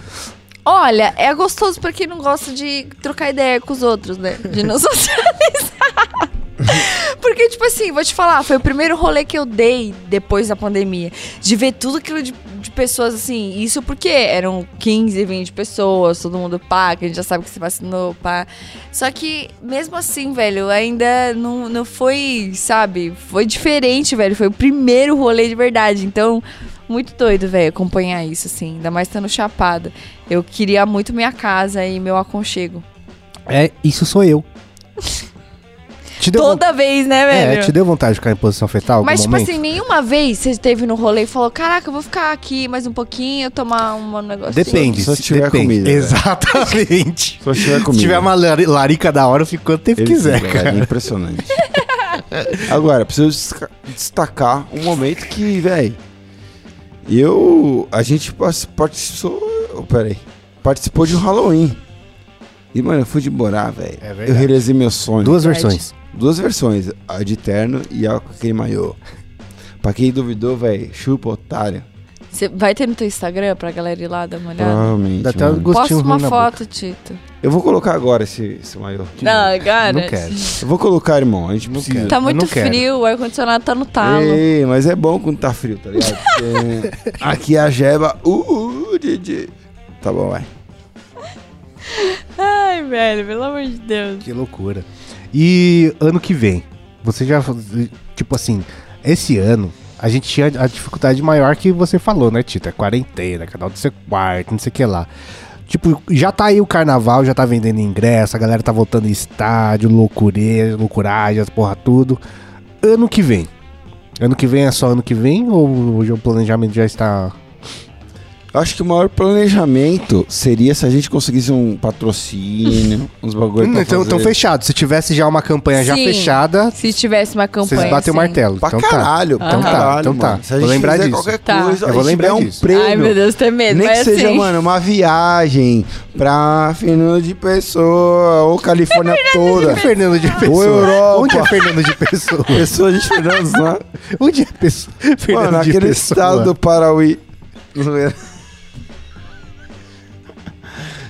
Olha, é gostoso pra quem não gosta de trocar ideia com os outros, né? De não socializar. Porque, tipo assim, vou te falar, foi o primeiro rolê que eu dei depois da pandemia. De ver tudo aquilo de, de pessoas, assim. Isso porque eram 15, 20 pessoas, todo mundo pá, que a gente já sabe que se vacinou, pá. Só que, mesmo assim, velho, ainda não, não foi, sabe? Foi diferente, velho. Foi o primeiro rolê de verdade. Então, muito doido, velho, acompanhar isso, assim. Ainda mais estando chapada. Eu queria muito minha casa e meu aconchego. É, isso sou eu. Te deu, von- Toda vez, né, é, velho? te deu vontade de ficar em posição fetal? Mas, tipo momento? assim, nenhuma vez você teve no rolê e falou: Caraca, eu vou ficar aqui mais um pouquinho, tomar um negócio. Depende. Só se tiver depende. comida, né? Exatamente. Só se tiver Se comida. tiver uma lari- larica da hora, eu fico quanto tempo Ele quiser, cara. É impressionante. Agora, preciso destacar um momento que, velho, eu. A gente participou. oh, peraí. Participou de um Halloween. E, mano, eu fui de Borá, velho. É eu realizei meu sonho. Duas Verdade. versões. Duas versões, a de terno e a com aquele maiô. Pra quem duvidou, velho, chupa otário. Você vai ter no teu Instagram pra galera ir lá dar uma olhada? Provavelmente. Dá até mano. um Posta uma na boca. foto, Tito. Eu vou colocar agora esse, esse maiô. Não, cara. Não quero. Eu vou colocar, irmão. A gente precisa. quero. Tá muito não quero. frio, o ar-condicionado tá no talo. Ei, mas é bom quando tá frio, tá ligado? Porque aqui a jeba. Uh, uh, DJ. Tá bom, vai. Ai, velho, pelo amor de Deus. Que loucura. E ano que vem, você já. Tipo assim, esse ano. A gente tinha a dificuldade maior que você falou, né, Tito? É quarentena, canal do seu quarto, não sei o que lá. Tipo, já tá aí o carnaval, já tá vendendo ingresso, a galera tá voltando em estádio, loucureja, loucuragem, as porra tudo. Ano que vem. Ano que vem é só ano que vem ou o planejamento já está. Eu acho que o maior planejamento seria se a gente conseguisse um patrocínio, uns bagulho Hum, pra então, então fechado. Se tivesse já uma campanha já Sim. fechada, Se tivesse uma campanha. vocês batem o martelo. Pra então caralho, tá. pra Então tá, caralho, então tá. mano. Se a Vou gente lembrar fizer disso. qualquer Tá. coisa, Eu vou lembrar um disso. prêmio. Ai, meu Deus, tem medo. Nem mas que seja, assim, mano, uma viagem pra Fernando de Pessoa ou Califórnia toda. Fernando de Pessoa. Europa. Onde é Fernando de Pessoa? Pessoa de Fernando, não. Onde é Pessoa? Fernando Mano, de aquele Pessoa. estado do Parauí.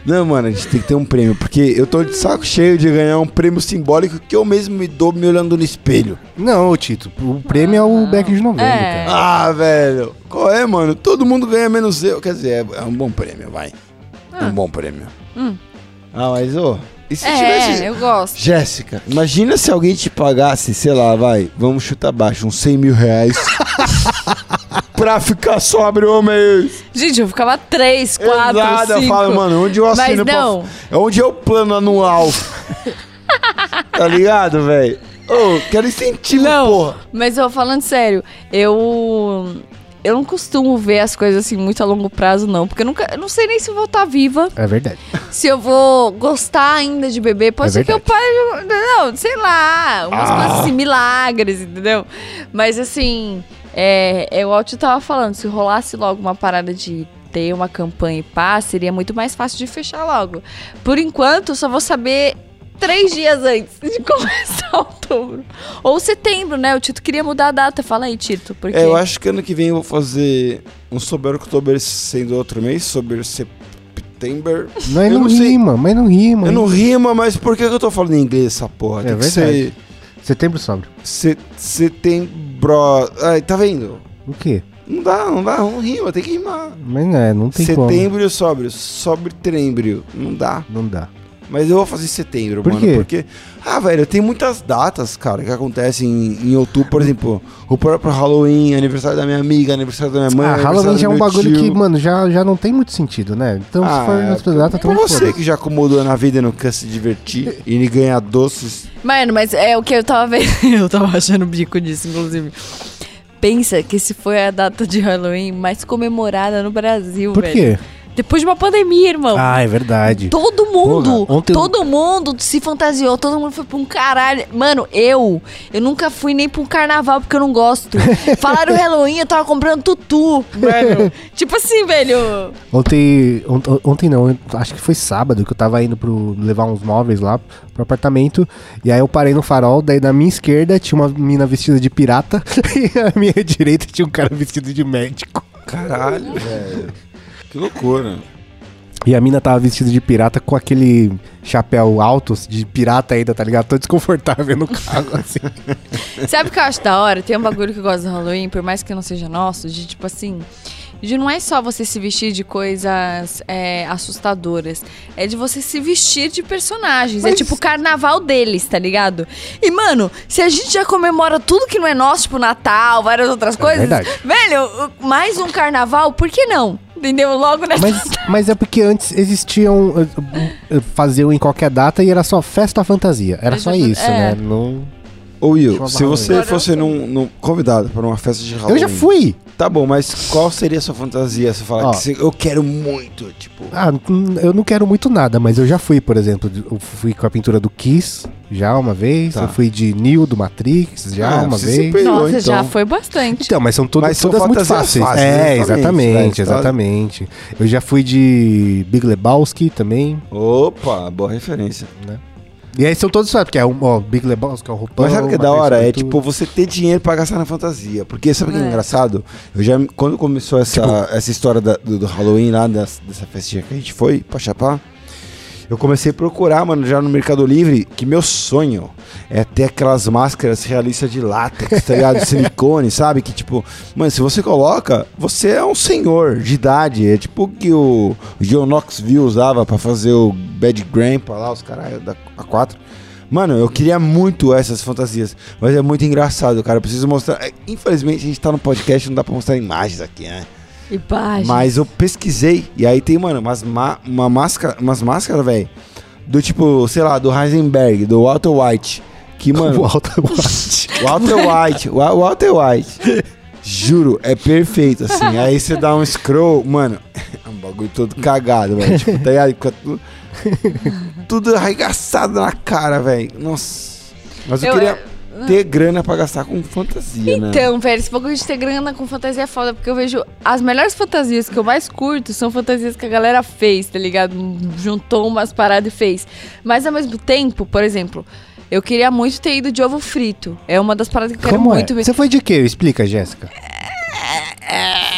Não, mano, a gente tem que ter um prêmio, porque eu tô de saco cheio de ganhar um prêmio simbólico que eu mesmo me dou me olhando no espelho. Não, Tito. O prêmio é o Beck de novembro, É. cara. Ah, velho. Qual é, mano? Todo mundo ganha menos eu. Quer dizer, é, é um bom prêmio, vai. É um bom prêmio. Hum. Ah, mas, ô. E se É, tivesse. eu gosto. Jéssica, imagina se alguém te pagasse, sei lá, vai, vamos chutar baixo, uns 100 mil reais. pra ficar sóbrio um mês. Gente, eu ficava três, quatro, Exato, eu cinco. falo, mano, onde eu Mas assino pra- não. É onde é o plano anual. tá ligado, velho? Ô, quero incentivo, Não, porra. mas eu falando sério, eu eu não costumo ver as coisas assim muito a longo prazo não, porque eu nunca, eu não sei nem se eu vou estar viva, É verdade. se eu vou gostar ainda de beber, pode É ser que eu pare, não, sei lá, umas Ah. coisas assim, milagres, entendeu? Mas assim, é, é igual eu tava falando, se rolasse logo uma parada de ter uma campanha e pá, seria muito mais fácil de fechar logo. Por enquanto, eu só vou saber três dias antes de começar outubro. Ou setembro, né? O Tito queria mudar a data. Fala aí, Tito. Porque... É, eu acho que ano que vem eu vou fazer um Sober October sendo outro mês, Sober September. Mas não, não rima, mas não rima. Eu não rima, mas por que eu tô falando em inglês essa porra? É Tem que verdade. ser Setembro sobre. se- setembro. Ai, tá vendo? O quê? Não dá, não dá, não rima, tem que rimar. Mas não, é, não tem como. setembro sóbrio, sobre trembrio. Não dá. Não dá. Mas eu vou fazer em setembro, Por mano. quê? Porque. Ah, velho, tem muitas datas, cara, que acontecem em, em outubro. Por exemplo, o próprio Halloween, aniversário da minha amiga, aniversário da minha mãe. Ah, Halloween já é um bagulho tio. que, mano, já, já não tem muito sentido, né? Então, Ah, se for nas é, datas, Pra você que já acomodou na vida e não quer se divertir e ganhar doces. Mano, mas é o que eu tava vendo. eu tava achando o bico disso, inclusive. Pensa que esse foi a data de Halloween mais comemorada no Brasil, Por velho. quê? Depois de uma pandemia, irmão. Ah, é verdade. Todo mundo, Porra, ontem eu- todo mundo se fantasiou, todo mundo foi pra um caralho. Mano, eu, eu nunca fui nem pra um carnaval porque eu não gosto. Falaram Halloween, eu tava comprando tutu, mano. tipo assim, velho. Ontem, ont- ontem não, acho que foi sábado que eu tava indo pro levar uns móveis lá pro apartamento. E aí eu parei no farol, daí na minha esquerda tinha uma mina vestida de pirata e na minha direita tinha um cara vestido de médico. Caralho, velho. Que loucura. E a mina tava vestida de pirata com aquele chapéu alto de pirata ainda, tá ligado? Tô desconfortável no carro, assim. Sabe o que eu acho da hora? Tem um bagulho que eu gosto do Halloween, por mais que não seja nosso, de tipo assim. De não é só você se vestir de coisas é, assustadoras. É de você se vestir de personagens. É Mas- tipo o carnaval deles, tá ligado? E, mano, se a gente já comemora tudo que não é nosso, tipo Natal, várias outras coisas. verdade. Velho, mais um carnaval, por que não? Entendeu? Logo nessa. Mas, mas é porque antes existiam. uh, uh, Faziam em qualquer data e era só festa fantasia. Era só isso, é. né? Não... Ô Will, se você Halloween. fosse num, num- convidado para uma festa de Halloween. Eu já fui! Tá bom, mas qual seria a sua fantasia? Você fala Ó. que você- eu quero muito, tipo. Ah, eu não quero muito nada, mas eu já fui, por exemplo, de- eu fui com a pintura do Kiss já uma vez, Tá. eu fui de Neo do Matrix já Ah, uma você se vez. Nossa, já então. foi bastante. Então, mas são todas, Mas são todas muito fantasias fáceis. fáceis, é, exatamente, exatamente, velho. exatamente. Eu já fui de Big Lebowski também, Opa, boa referência. E aí são todos fáceis, porque é um, ó, Big Lebowski, é o roupão. Mas sabe o que é da hora? É 8. tipo você ter dinheiro pra gastar na fantasia. Porque sabe o que é É. engraçado? Eu já, quando começou essa, Tipo- essa história da- do, do Halloween lá, das- dessa festinha que a gente foi pra chapar, eu comecei a procurar, mano, já no Mercado Livre, que meu sonho é ter aquelas máscaras realistas de látex, tá ligado? De silicone, sabe? Que tipo, mano, se você coloca, você é um senhor de idade. É tipo o que o John Knoxville usava pra fazer o Bad Grandpa lá, os caralho da A4. Mano, eu queria muito essas fantasias, mas é muito engraçado, cara. Eu preciso mostrar. é, Infelizmente, a gente tá no podcast, não dá pra mostrar imagens aqui, né? Imagem. Mas eu pesquisei e aí tem, mano, umas, ma- uma máscara, umas máscaras, velho, do tipo, sei lá, do Heisenberg, do Walter White. Que, mano, O Walter White. Walter White, Wa- Walter White. Juro, é perfeito, assim. Aí você dá um scroll, mano, é um bagulho todo cagado, velho. Tipo, tá ligado? Tudo, arregaçado na cara, velho. Nossa. Mas eu, Eu- queria ter grana pra gastar com fantasia, né? Então, velho, esse bagulho de ter grana com fantasia é foda, porque eu vejo as melhores fantasias que eu mais curto são fantasias que a galera fez, tá ligado? Juntou umas paradas e fez. Mas ao mesmo tempo, por exemplo, eu queria muito ter ido de ovo frito. É uma das paradas que eu quero Como é? muito ver. Você foi de quê? Explica, Jéssica.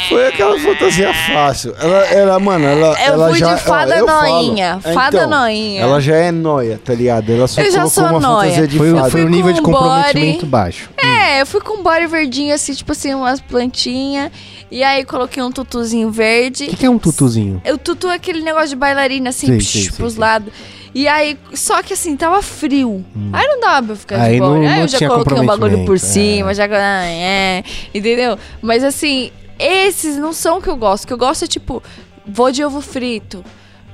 Foi aquela fantasia fácil. Ela, ela mano, ela, Eu ela fui já... de fada falo. noinha, É, fada noinha. Ela já é noia, tá ligado? Ela só Eu já colocou sou uma noia. fantasia de Foi, fada. foi um nível de com body. comprometimento baixo. É, eu fui com um body verdinho, assim, tipo assim, umas plantinhas. E aí coloquei um tutuzinho verde. O que, que é um tutuzinho? O tutu é aquele negócio de bailarina, assim, Sei, psh, sei, pros lados. E aí, só que assim, tava frio. Aí não dava pra eu ficar Aí de boa. não- aí não eu já coloquei um bagulho por é. cima, já. ah, É, entendeu? Mas assim, esses não são o que eu gosto. O que eu gosto é tipo, vou de ovo frito.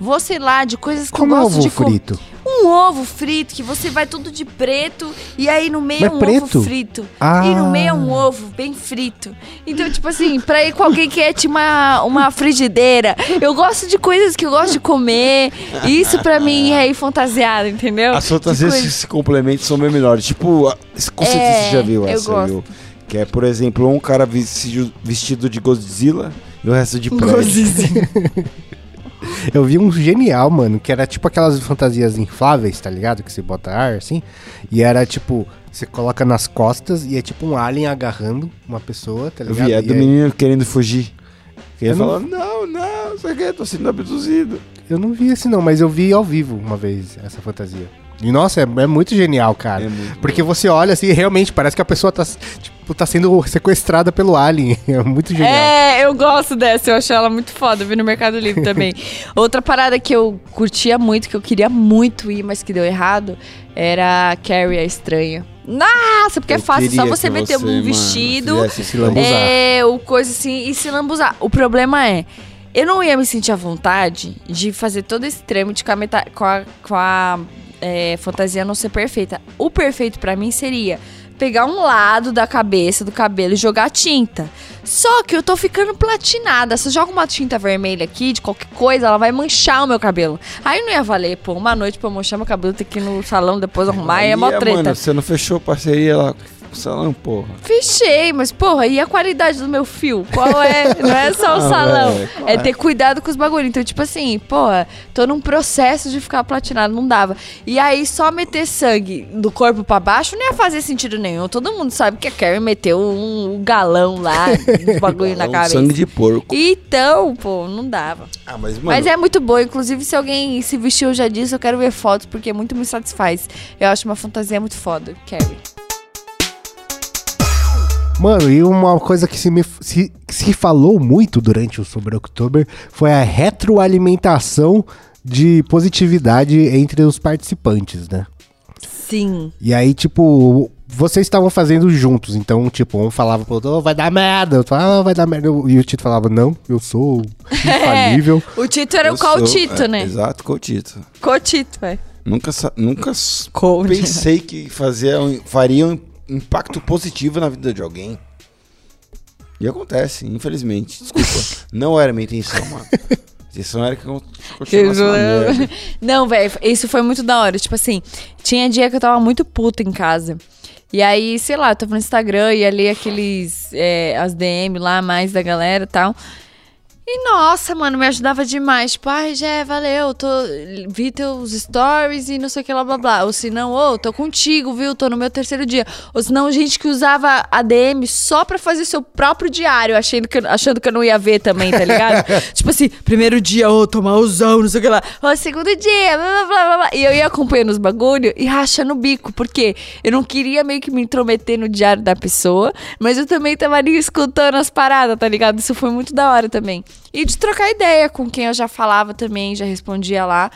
Vou, sei lá, de coisas que Como eu é gosto ovo de comer. frito? Um ovo frito, que você vai tudo de preto e aí no meio Mas é um preto? ovo frito. Ah. E no meio é um ovo bem frito. Então, tipo assim, pra ir com alguém que é tipo uma, uma frigideira, eu gosto de coisas que eu gosto de comer. Isso pra mim é ir fantasiado, entendeu? As fantasias que coisa- se complementam são bem melhores. Tipo, com certeza É, você já viu eu essa, gosto. viu? Que é, por exemplo, um cara vestido, vestido de Godzilla e o resto de prédio. Eu vi um genial, mano, que era tipo aquelas fantasias infláveis, tá ligado? Que você bota ar, assim. E era tipo, você coloca nas costas e é tipo um alien agarrando uma pessoa, tá Eu ligado? vi, é E do aí- menino querendo fugir. Ele Eu não- não, isso aqui, tô sendo abduzido. Eu não vi esse não, mas eu vi ao vivo uma vez essa fantasia. E nossa, é, é muito genial, cara. É muito Porque você olha assim, e realmente parece que a pessoa tá, tipo, tá sendo sequestrada pelo alien. É muito genial. É, eu gosto dessa, eu achei ela muito foda, eu vi no Mercado Livre também. Outra parada que eu curtia muito, que eu queria muito ir, mas que deu errado, era a Carrie a Estranha. Nossa, porque é Eu fácil, só você meter você, um mano, vestido, Se lambuzar. é, o coisa assim, e se lambuzar. O problema é, eu não ia me sentir à vontade de fazer todo esse trâmite com a, meta- com a, com a, é, fantasia não ser perfeita. O perfeito pra mim seria pegar um lado da cabeça, do cabelo e jogar tinta. Só que eu tô ficando platinada. Se eu jogo uma tinta vermelha aqui, de qualquer coisa, ela vai manchar o meu cabelo. Aí não ia valer, pô, uma noite pra eu manchar meu cabelo, ter que ir no salão depois arrumar, aí é mó treta. Mano, você não fechou parceria lá com o salão, porra. Fechei, mas porra, e a qualidade do meu fio? Qual é? Não é só o Ah, salão. qual é é? ter cuidado com os bagulhos. Então, tipo assim, porra, tô num processo de ficar platinado, não dava. E aí, só meter sangue do corpo pra baixo não ia fazer sentido nenhum. Todo mundo sabe que a Carrie meteu um, um galão lá, um bagulho na cabeça. sangue de porco. Então, pô, não dava. Ah, mas, mano, Mas é muito bom. Inclusive, se alguém se vestiu já disso, eu quero ver fotos, porque muito me satisfaz. Eu acho uma fantasia muito foda, Carrie. Mano, e uma coisa que se, me, se, se falou muito durante o Sobre October foi a retroalimentação de positividade entre os participantes, né? Sim. E aí, tipo, vocês estavam fazendo juntos, então, tipo, um falava pro outro, "Oh, vai dar merda, outro falava, ah, vai dar merda, e o Tito falava, não, eu sou infalível. O Tito era eu o Cautito, sou- é, né? Exato, Cautito. Cotito, velho. Nunca, nunca pensei que fazia, faria um impacto positivo na vida de alguém. E acontece, infelizmente. Desculpa. não era minha intenção, mano. A intenção era que eu continuasse. Não, velho, isso foi muito da hora. Tipo assim, tinha dia que eu tava muito puta em casa. E aí, sei lá, eu tava no Instagram e ali aqueles. é, as DM lá, mais da galera e tal. E nossa, mano, me ajudava demais. Tipo, ai, Jé, valeu, tô, vi teus stories e não sei o que lá, blá, blá. Ou se não, ô, tô contigo, viu? Tô no meu terceiro dia. Ou se não, gente que usava a DM só pra fazer seu próprio diário, achando que, eu- achando que eu não ia ver também, tá ligado? tipo assim, primeiro dia, ô, tomarzão, não sei o que lá. Ô, segundo dia, blá, blá, blá, blá, blá. E eu ia acompanhando os bagulho e rachando o bico, porque eu não queria meio que me intrometer no diário da pessoa, mas eu também tava ali escutando as paradas, tá ligado? Isso foi muito da hora também. E de trocar ideia com quem eu já falava também, já respondia lá.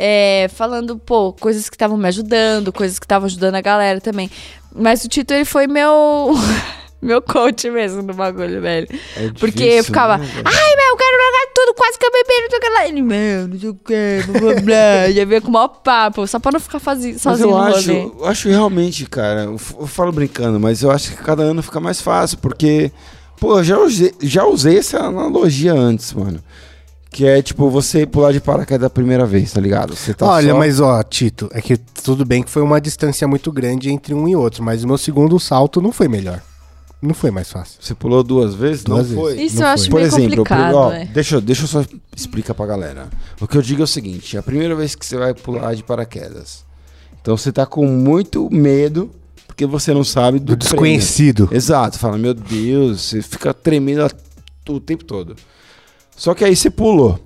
é, falando, pô, coisas que estavam me ajudando, coisas que estavam ajudando a galera também. Mas o Tito, ele foi meu. Meu coach mesmo no bagulho, velho. É Porque difícil, eu ficava, né, ai, meu, eu quero largar tudo, quase que eu bebi, não sei o que lá. Ele, meu, não sei o que, blá, blá, blá. Já veio com o maior papo, só pra não ficar fazi- Mas sozinho eu acho, eu acho realmente, cara, eu falo brincando, mas eu acho que cada ano fica mais fácil, porque, pô, eu já usei, já usei essa analogia antes, mano. Que é tipo você pular de paraquedas a primeira vez, tá ligado? Você tá Olha, só- mas ó, Tito, é que tudo bem que foi uma distância muito grande entre um e outro, mas o meu segundo salto não foi melhor. Não foi mais fácil. Você pulou duas vezes? Duas não vezes. foi? Isso não eu foi. acho Por meio exemplo, complicado, ó, é. deixa, eu- deixa eu só explicar pra galera. O que eu digo é o seguinte: a primeira vez que você vai pular de paraquedas, então você tá com muito medo, porque você não sabe do, Do desconhecido. prêmio. Exato, fala, meu Deus, você fica tremendo o tempo todo. Só que aí você pulou,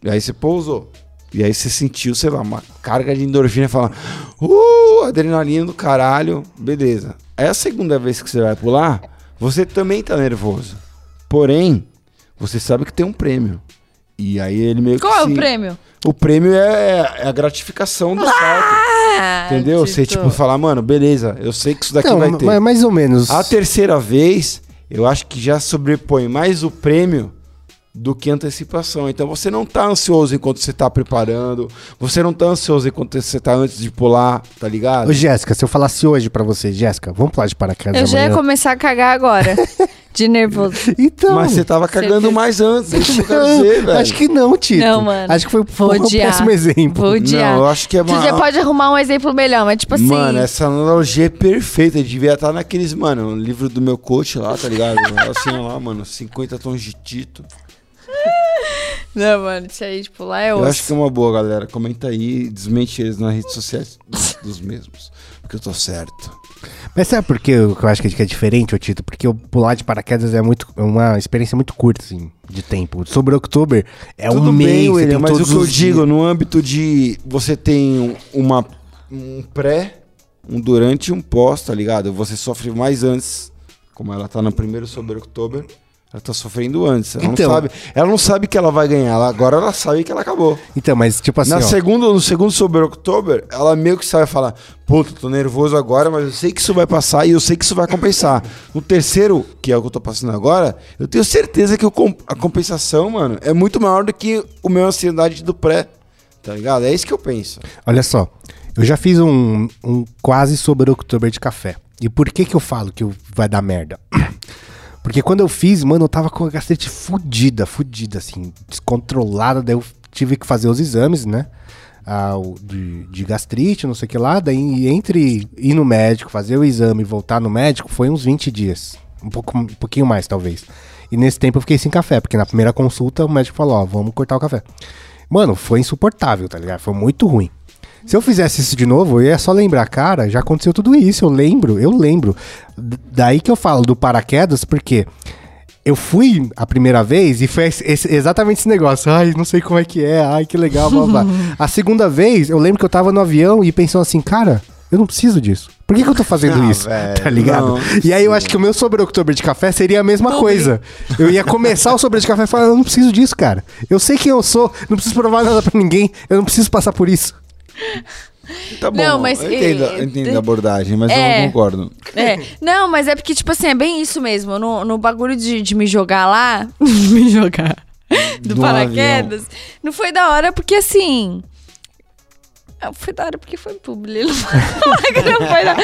e aí você pousou. E aí você sentiu, sei lá, uma carga de endorfina e fala, uh, adrenalina do caralho, beleza. Aí a segunda vez que você vai pular, você também tá nervoso. Porém, você sabe que tem um prêmio. E aí ele meio Qual que é o se- prêmio? O prêmio é, é a gratificação do salto. Ah, Entendeu? Você, tipo, falar, mano, beleza, eu sei que isso daqui Não, vai ter. mas mais ou menos. A terceira vez, eu acho que já sobrepõe mais o prêmio do que antecipação. Então você não tá ansioso enquanto você tá preparando, você não tá ansioso enquanto você tá antes de pular, tá ligado? Ô, Jéssica, se eu falasse hoje pra você, Jéssica, vamos pular de paraquedas Eu já ia amanhã? começar a cagar agora. De nervoso. Então. Mas você tava cagando Certeza. mais antes, isso que eu dizer, velho. Acho que não, Tito. Não, mano. Acho que foi, Vou foi um péssimo exemplo. Vou odiar. Não, eu acho que é uma... Você pode arrumar um exemplo melhor, mas tipo assim. Mano, essa analogia é perfeita. Devia estar naqueles, mano, no livro do meu coach lá, tá ligado? Assim, lá, mano, 50 tons de Tito. Não, mano, isso aí, tipo, lá é Eu osso. acho que é uma boa, galera. Comenta aí e desmente eles nas redes sociais dos, dos mesmos. Porque eu tô certo. Mas sabe por que eu, que eu acho que é diferente, ô Tito? Porque o pular de paraquedas é muito, é uma experiência muito curta, assim, de tempo. Sobre Oktober é Tudo um mês, bem, você William, mas o que eu os digo, dias. no âmbito de você tem uma, um pré, um durante e um pós, tá ligado? Você sofre mais antes, como ela tá no primeiro sobre Oktober, ela tá sofrendo antes. Ela, Então. não sabe, ela não sabe que ela vai ganhar, ela- agora ela sabe que ela acabou. Então, mas tipo assim, Na ó, segundo, no segundo sobre Oktober, ela meio que sabe falar, puta, tô nervoso agora, mas eu sei que isso vai passar e eu sei que isso vai compensar. No terceiro, que é o que eu tô passando agora, eu tenho certeza que o com- a compensação, mano, é muito maior do que o meu ansiedade do pré. Tá ligado? É isso que eu penso. olha só. Eu já fiz um, um quase sobre Oktober de café. E por que que eu falo que vai dar merda? Porque quando eu fiz, mano, eu tava com a gastrite fudida, fudida, assim, descontrolada. Daí eu tive que fazer os exames, né? Ah, de, de gastrite, não sei o que lá. Daí, entre ir no médico, fazer o exame e voltar no médico, foi uns 20 dias. Um, pouco, um pouquinho mais, talvez. E nesse tempo eu fiquei sem café, porque na primeira consulta o médico falou: Ó, vamos cortar o café. Mano, foi insuportável, tá ligado? Foi muito ruim. Se eu fizesse isso de novo, eu ia só lembrar, cara, já aconteceu tudo isso, eu lembro, eu lembro. Daí que eu falo do paraquedas, porque eu fui a primeira vez e foi esse- esse- exatamente esse negócio. Ai, não sei como é que é, ai, que legal, blá, blá. A segunda vez, eu lembro que eu tava no avião e pensando assim, cara, eu não preciso disso. Por que, que eu tô fazendo Ah, isso? velho, tá ligado? não, não e aí eu acho que o meu sobre Oktober de café seria a mesma coisa. Eu ia começar o sobre de café e falar, eu não preciso disso, cara. Eu sei quem eu sou, não preciso provar nada pra ninguém, eu não preciso passar por isso. Tá bom, Não, mas, eu entendo, eu entendo a abordagem, mas eu é. não concordo. É. Não, mas é porque, tipo assim, é bem isso mesmo. No, no bagulho de, de me jogar lá. me jogar. Do No paraquedas. Não foi da hora porque assim. Ah, Foi da hora porque foi publi. Não foi da...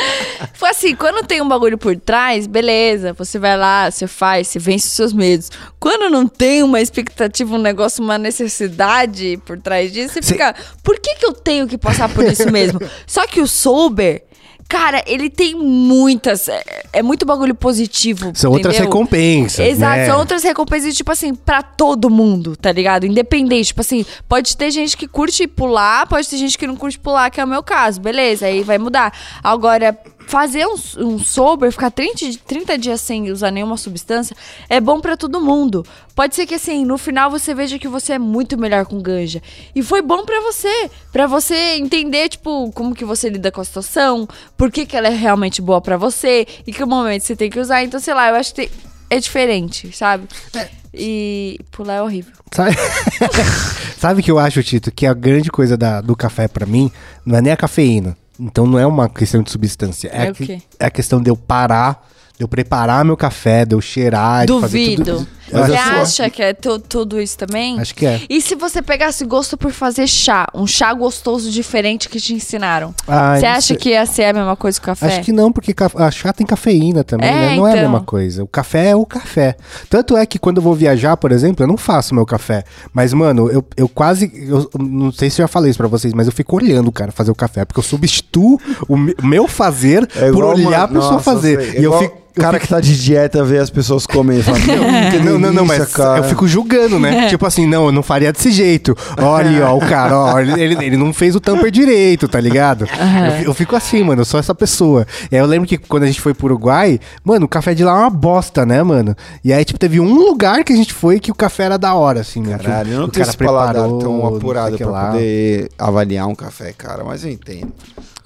Foi assim, quando tem um bagulho por trás, beleza. Você vai lá, você faz, você vence os seus medos. Quando não tem uma expectativa, um negócio, uma necessidade por trás disso, você Cê- fica. Por que, que eu tenho que passar por isso mesmo? Só que o sober. Cara, ele tem muitas. É, é muito bagulho positivo. São outras entendeu? recompensas. Exato, né? são outras recompensas, tipo assim, pra todo mundo, tá ligado? Independente, tipo assim, pode ter gente que curte pular, pode ter gente que não curte pular, que é o meu caso, beleza, aí vai mudar. Agora, fazer um, um sober, ficar 30, di- 30 dias sem usar nenhuma substância, é bom pra todo mundo. Pode ser que assim, no final você veja que você é muito melhor com ganja. E foi bom pra você, pra você entender, tipo, como que você lida com a situação, por que, que ela é realmente boa pra você, e que momento você tem que usar. Então, sei lá, eu acho que é diferente, sabe? É. E pular é horrível. Sabe? Sabe o que eu acho, Tito? Que a grande coisa da- do café pra mim não é nem a cafeína. Então não é uma questão de substância. É, É a, o que- quê? é a questão de eu parar, de eu preparar meu café, de eu cheirar, de fazer Duvido. tudo. Eu Você acho- acha que é tu- tudo isso também? Acho que é. E se você pegasse gosto por fazer chá, um chá gostoso diferente que te ensinaram? Ai, você acha sei. que ia ser a mesma coisa que o café? Acho que não, porque a chá tem cafeína também, É, né? Não é a então. mesma coisa. O café é o café. Tanto é que quando eu vou viajar, por exemplo, eu não faço meu café. Mas, mano, eu, eu quase. Eu não sei se eu já falei isso pra vocês, mas eu fico olhando o cara fazer o café. Porque eu substituo o me- meu fazer É por olhar uma- a pessoa Nossa, fazer. sei. É E eu igual fico. O cara que tá de dieta vê as pessoas comendo e fala, "Meu, que Não, não, não, mas cara." eu fico julgando, né? tipo assim, não, eu não faria desse jeito. Olha, ó, o cara, ó, ele, ele- não fez o tamper direito, tá ligado? Eu, fi- eu fico assim, mano, eu sou essa pessoa. E aí eu lembro que quando a gente foi pro Uruguai, mano, o café de lá é uma bosta, né, mano? E aí, tipo, teve um lugar que a gente foi que o café era da hora, assim, né? Caralho, eu não tenho esse paladar tão apurado pra lá. poder avaliar um café, cara, mas eu entendo.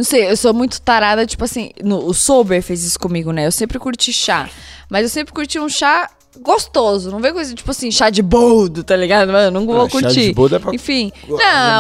Não sei, eu sou muito tarada, tipo assim, no- o Sober fez isso comigo, né? Eu sempre curti chá. Mas eu sempre curti um chá gostoso. Não vem coisa tipo assim, chá de boldo, tá ligado? Mano, não vou Ah, chá curtir. de boldo é pra Enfim. Não,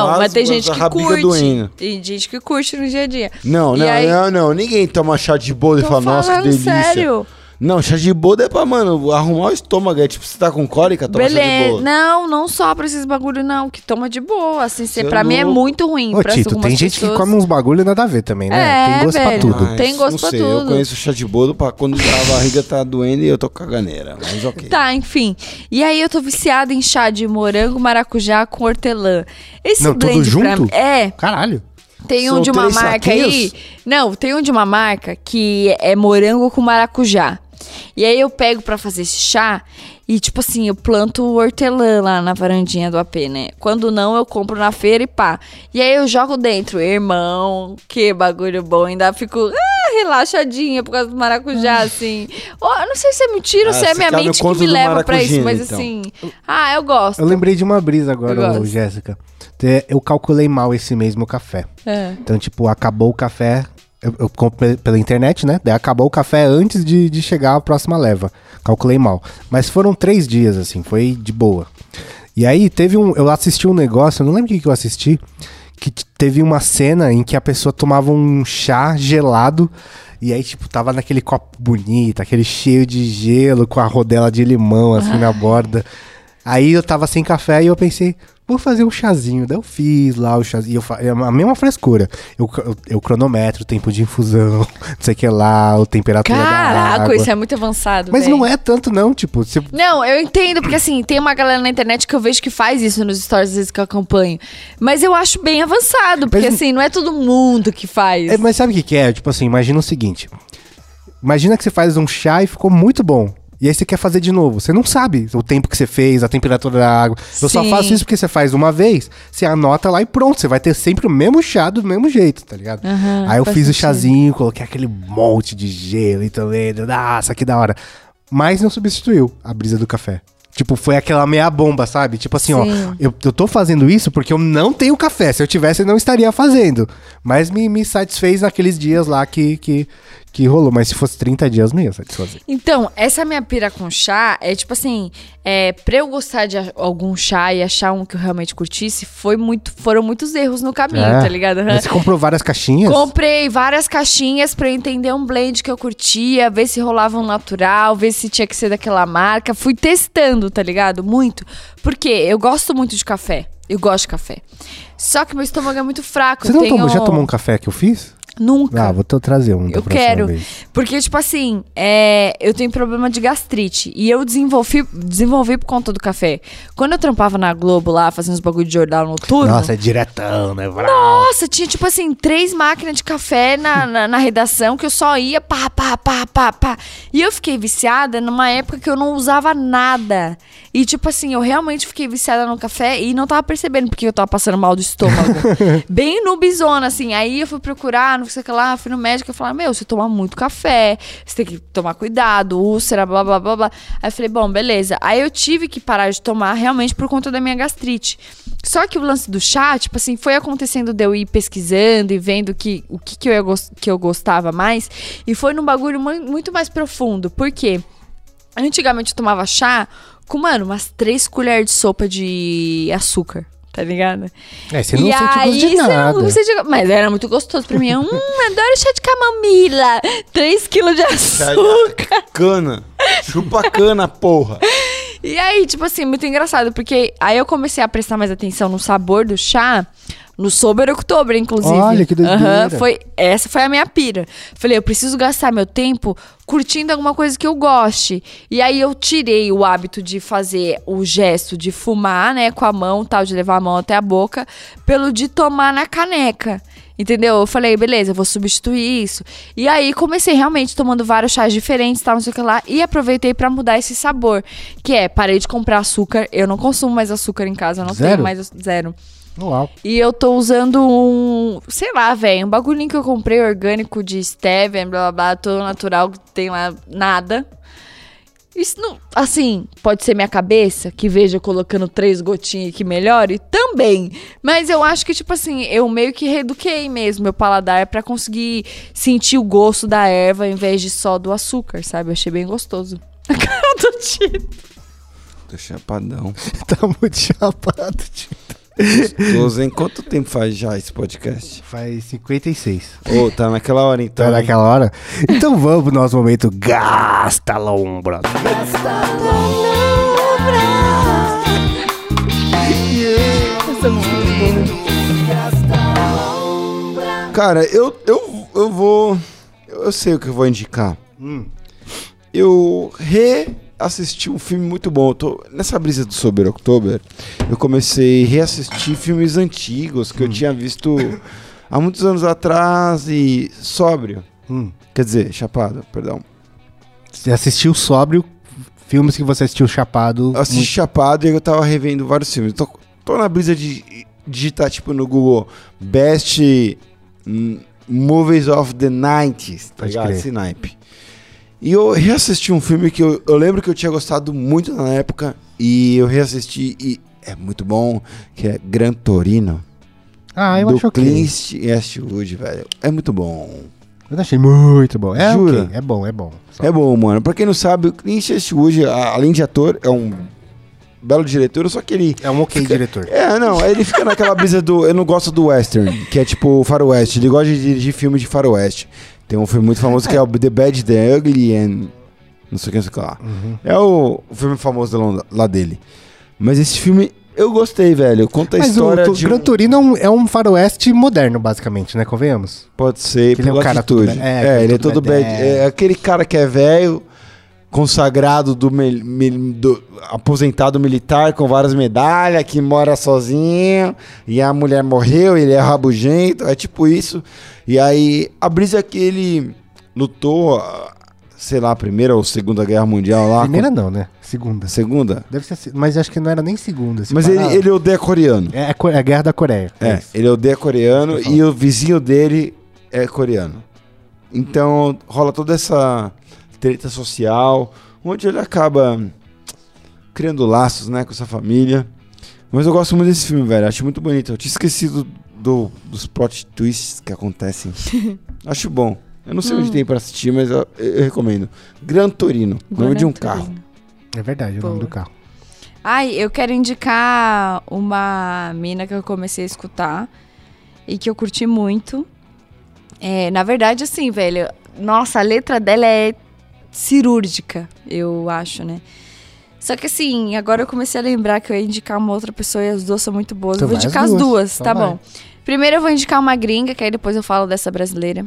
mas as- tem as gente que curte. doendo. Tem gente que curte no dia a dia. Não, E não, aí- não, não. Ninguém toma chá de boldo e fala, nossa, que delícia. sério. Não, chá de boldo é pra, mano, arrumar o estômago. É tipo, você tá com cólica, toma chá de Beleza. boldo. Não, não só pra esses bagulho, não. Que toma de boa. Assim, cê, Cê pra é mim é muito ruim. Ô, pra Tito, tem gente que pessoas. come uns bagulho nada a ver também, né? É, tem gosto velho. pra tudo. Mas, Tem gosto não pra sei, Eu tudo. conheço chá de boldo pra quando a barriga tá doendo e eu tô com caganeira. Mas ok. Tá, enfim. E aí eu tô viciada em chá de morango, maracujá com hortelã. Esse Não, tudo blend pra junto? mim. É, Caralho. tem um São de uma marca aí. saquinhos? Não, tem um de uma marca que é morango com maracujá. E aí eu pego pra fazer esse chá e, tipo assim, eu planto hortelã lá na varandinha do AP, né? Quando não, eu compro na feira e pá. E aí eu jogo dentro. Irmão, que bagulho bom. Ainda fico ah, relaxadinha por causa do maracujá, assim. Ó, eu não sei se é mentira ou Ah, se é minha mente que me leva pra isso. Mas então. assim, ah, eu gosto. Eu lembrei de uma brisa agora. Jéssica. Eu calculei mal esse mesmo café. É. Então, tipo, acabou o café. Eu, eu compro pe- pela internet, né? Daí acabou o café antes de, de chegar a próxima leva. Calculei mal. Mas foram três dias, assim, foi de boa. E aí teve um. Eu assisti um negócio, eu não lembro o que, que eu assisti. Que teve uma cena em que a pessoa tomava um chá gelado. E aí, tipo, tava naquele copo bonito, aquele cheio de gelo, com a rodela de limão, assim, na borda. Aí eu tava sem café e eu pensei, vou fazer um chazinho. Daí eu fiz lá o chazinho. Eu, é a mesma frescura. Eu, eu, eu cronometro o tempo de infusão, não sei o que lá, a temperatura da Caraca, água. isso é muito avançado. Mas não é tanto não, tipo, você... Não, eu entendo, porque assim, tem uma galera na internet que eu vejo que faz isso nos stories às vezes que eu acompanho. Mas eu acho bem avançado, porque Mas- assim, não é todo mundo que faz. É, mas sabe o que, que é? Tipo assim, imagina o seguinte. Imagina que você faz um chá e ficou muito bom. E aí você quer fazer de novo. Você não sabe o tempo que você fez, a temperatura da água. Eu só Sim. faço isso porque você faz uma vez, você anota lá e pronto. Você vai ter sempre o mesmo chá do mesmo jeito, tá ligado? Aham, aí eu fiz o sentido. chazinho, coloquei aquele monte de gelo e também. Nossa, que da hora. Mas não substituiu a brisa do café. Tipo, foi aquela meia bomba, sabe? Tipo assim, ó, Sim. eu, eu tô fazendo isso porque eu não tenho café. Se eu tivesse, eu não estaria fazendo. Mas me, me satisfez naqueles dias lá que, que, que rolou. Mas se fosse 30 dias, não ia satisfazer. Então, essa minha pira com chá é tipo assim, é, pra eu gostar de algum chá e achar um que eu realmente curtisse, foi muito, foram muitos erros no caminho, É. tá ligado? Você comprou várias caixinhas? Comprei várias caixinhas pra eu entender um blend que eu curtia, ver se rolava um natural, ver se tinha que ser daquela marca. Fui testando, tá ligado? Muito. Porque eu gosto muito de café. Eu gosto de café. Só que meu estômago é muito fraco. Você não tenho... tomou, já tomou um café que eu fiz? Nunca. Ah, vou te trazer um Eu quero. vez. Porque, tipo assim, é, eu tenho problema de gastrite. E eu desenvolvi, desenvolvi por conta do café. Quando eu trampava na Globo lá, fazendo os bagulho de jornal noturno. Nossa, é diretão, né? Nossa, tinha tipo assim, três máquinas de café na, na, na redação que eu só ia pá, pá, pá, pá, pá. E eu fiquei viciada numa época que eu não usava nada. E tipo assim, eu realmente fiquei viciada no café e não tava percebendo porque eu tava passando mal do estômago. Bem no bizona, assim. Aí eu fui procurar, não sei o que lá, fui no médico e falar: Meu, você toma muito café, você tem que tomar cuidado, úlcera, blá, blá, blá, blá. Aí eu falei: Bom, beleza. Aí eu tive que parar de tomar realmente por conta da minha gastrite. Só que o lance do chá, tipo assim, foi acontecendo de eu ir pesquisando e vendo que, o que, que, eu, que eu gostava mais. E foi num bagulho mu- muito mais profundo. Por quê? Antigamente eu tomava chá com, mano, umas três colheres de sopa de açúcar. Tá ligado? É, você não e sente gosto aí de você nada. não sente... Mas era muito gostoso pra mim. hum, adoro chá de camomila. 3 quilos de açúcar. Cana. Chupa cana, porra. E aí, tipo assim, muito engraçado, porque aí eu comecei a prestar mais atenção no sabor do chá, no Sober October, inclusive. Olha, que doideira. Aham, foi, essa foi a minha pira. Falei, eu preciso gastar meu tempo curtindo alguma coisa que eu goste. E aí eu tirei o hábito de fazer o gesto de fumar, né, com a mão, tal, de levar a mão até a boca, pelo de tomar na caneca. Entendeu? Eu falei, beleza, eu vou substituir isso. E aí comecei realmente tomando vários chás diferentes, tal, não sei o que lá, e aproveitei pra mudar esse sabor. Que é, parei de comprar açúcar, eu não consumo mais açúcar em casa, eu não Zero? tenho mais zero. Uau. E eu tô usando um, sei lá, velho, um bagulhinho que eu comprei orgânico de stevia, blá blá blá, todo natural, que tem lá nada. Isso não, assim, pode ser minha cabeça, que veja colocando três gotinhas que melhore, também. Mas eu acho que, tipo assim, eu meio que reeduquei mesmo meu paladar pra conseguir sentir o gosto da erva ao invés de só do açúcar, sabe? Eu achei bem gostoso. A cara do Tito. Tô chapadão. Tá muito chapado, tio. Gostoso, hein? Quanto tempo faz já esse podcast? Faz 56. Ô, tá naquela hora então. Tá naquela hora? Então vamos pro nosso momento Gasta Lombra. Cara, eu, eu, eu vou. Eu, eu sei o que eu vou indicar. Eu reassisti um filme muito bom. Tô, nessa brisa do Sober October, eu comecei a reassistir filmes antigos que eu tinha visto há muitos anos atrás e sóbrio. Hum. Quer dizer, chapado, perdão. Você assistiu sóbrio filmes que você assistiu chapado. Eu assisti Chapado e eu tava revendo vários filmes. Tô, tô na brisa de digitar, tipo, no Google Best hum, Movies of the 90s, tá ligado? Esse naipe. E eu reassisti um filme que eu, eu lembro que eu tinha gostado muito na época e eu reassisti e é muito bom, que é Gran Torino. Ah, eu do acho. Clint Eastwood, velho. É muito bom. Eu achei muito bom. É Jura? ok, É bom, é bom. Só- É bom, mano. Pra quem não sabe, o Clint Eastwood, além de ator, é um belo diretor, só que ele É um ok diretor. É, não, ele fica naquela brisa do. Eu não gosto do western, que é tipo faroeste. Ele gosta de dirigir filme de faroeste. Tem um filme muito famoso que é o The Bad, The Ugly and. Não sei o que, não sei o que lá. É o, o filme famoso lá- dele. Mas esse filme eu gostei, velho. Conta a Mas o, história tu- de. Gran um- Turino é um, é um faroeste moderno, basicamente, né? Convenhamos. Pode ser, Que ele é um pela cara tudo atitude. bad- é, É, que ele é tudo todo bad- bad. é. É aquele cara que é velho, consagrado do, do- aposentado militar com várias medalhas, que mora sozinho, e a mulher morreu, ele é rabugento, é tipo isso. E aí, a brisa é que ele lutou, ah, sei lá, a primeira ou segunda guerra mundial lá. Primeira com- não, né? Segunda. Segunda? Deve ser, se- mas acho que não era nem segunda. se Mas parar- ele, ele odeia coreano. É, a, Co- é a Guerra da Coreia. É, isso. ele odeia coreano e o vizinho dele é coreano. Então rola toda essa treta social, onde ele acaba criando laços, né, com essa família. Mas eu gosto muito desse filme, velho. Acho muito bonito. Eu tinha esquecido do, dos plot twists que acontecem. Acho bom. Eu não sei onde tem pra assistir, mas eu, eu recomendo. Gran Torino, nome de um Gran carro. Torino. É verdade, o nome Boa. do carro. Ai, eu quero indicar uma mina que eu comecei a escutar e que eu curti muito. É, na verdade, assim, velho, nossa, a letra dela é cirúrgica, eu acho, né? Só que assim, agora eu comecei a lembrar que eu ia indicar uma outra pessoa e as duas são muito boas. Então eu vou vai as indicar as duas. duas, Então tá vai. bom. Primeiro eu vou indicar uma gringa, que aí depois eu falo dessa brasileira.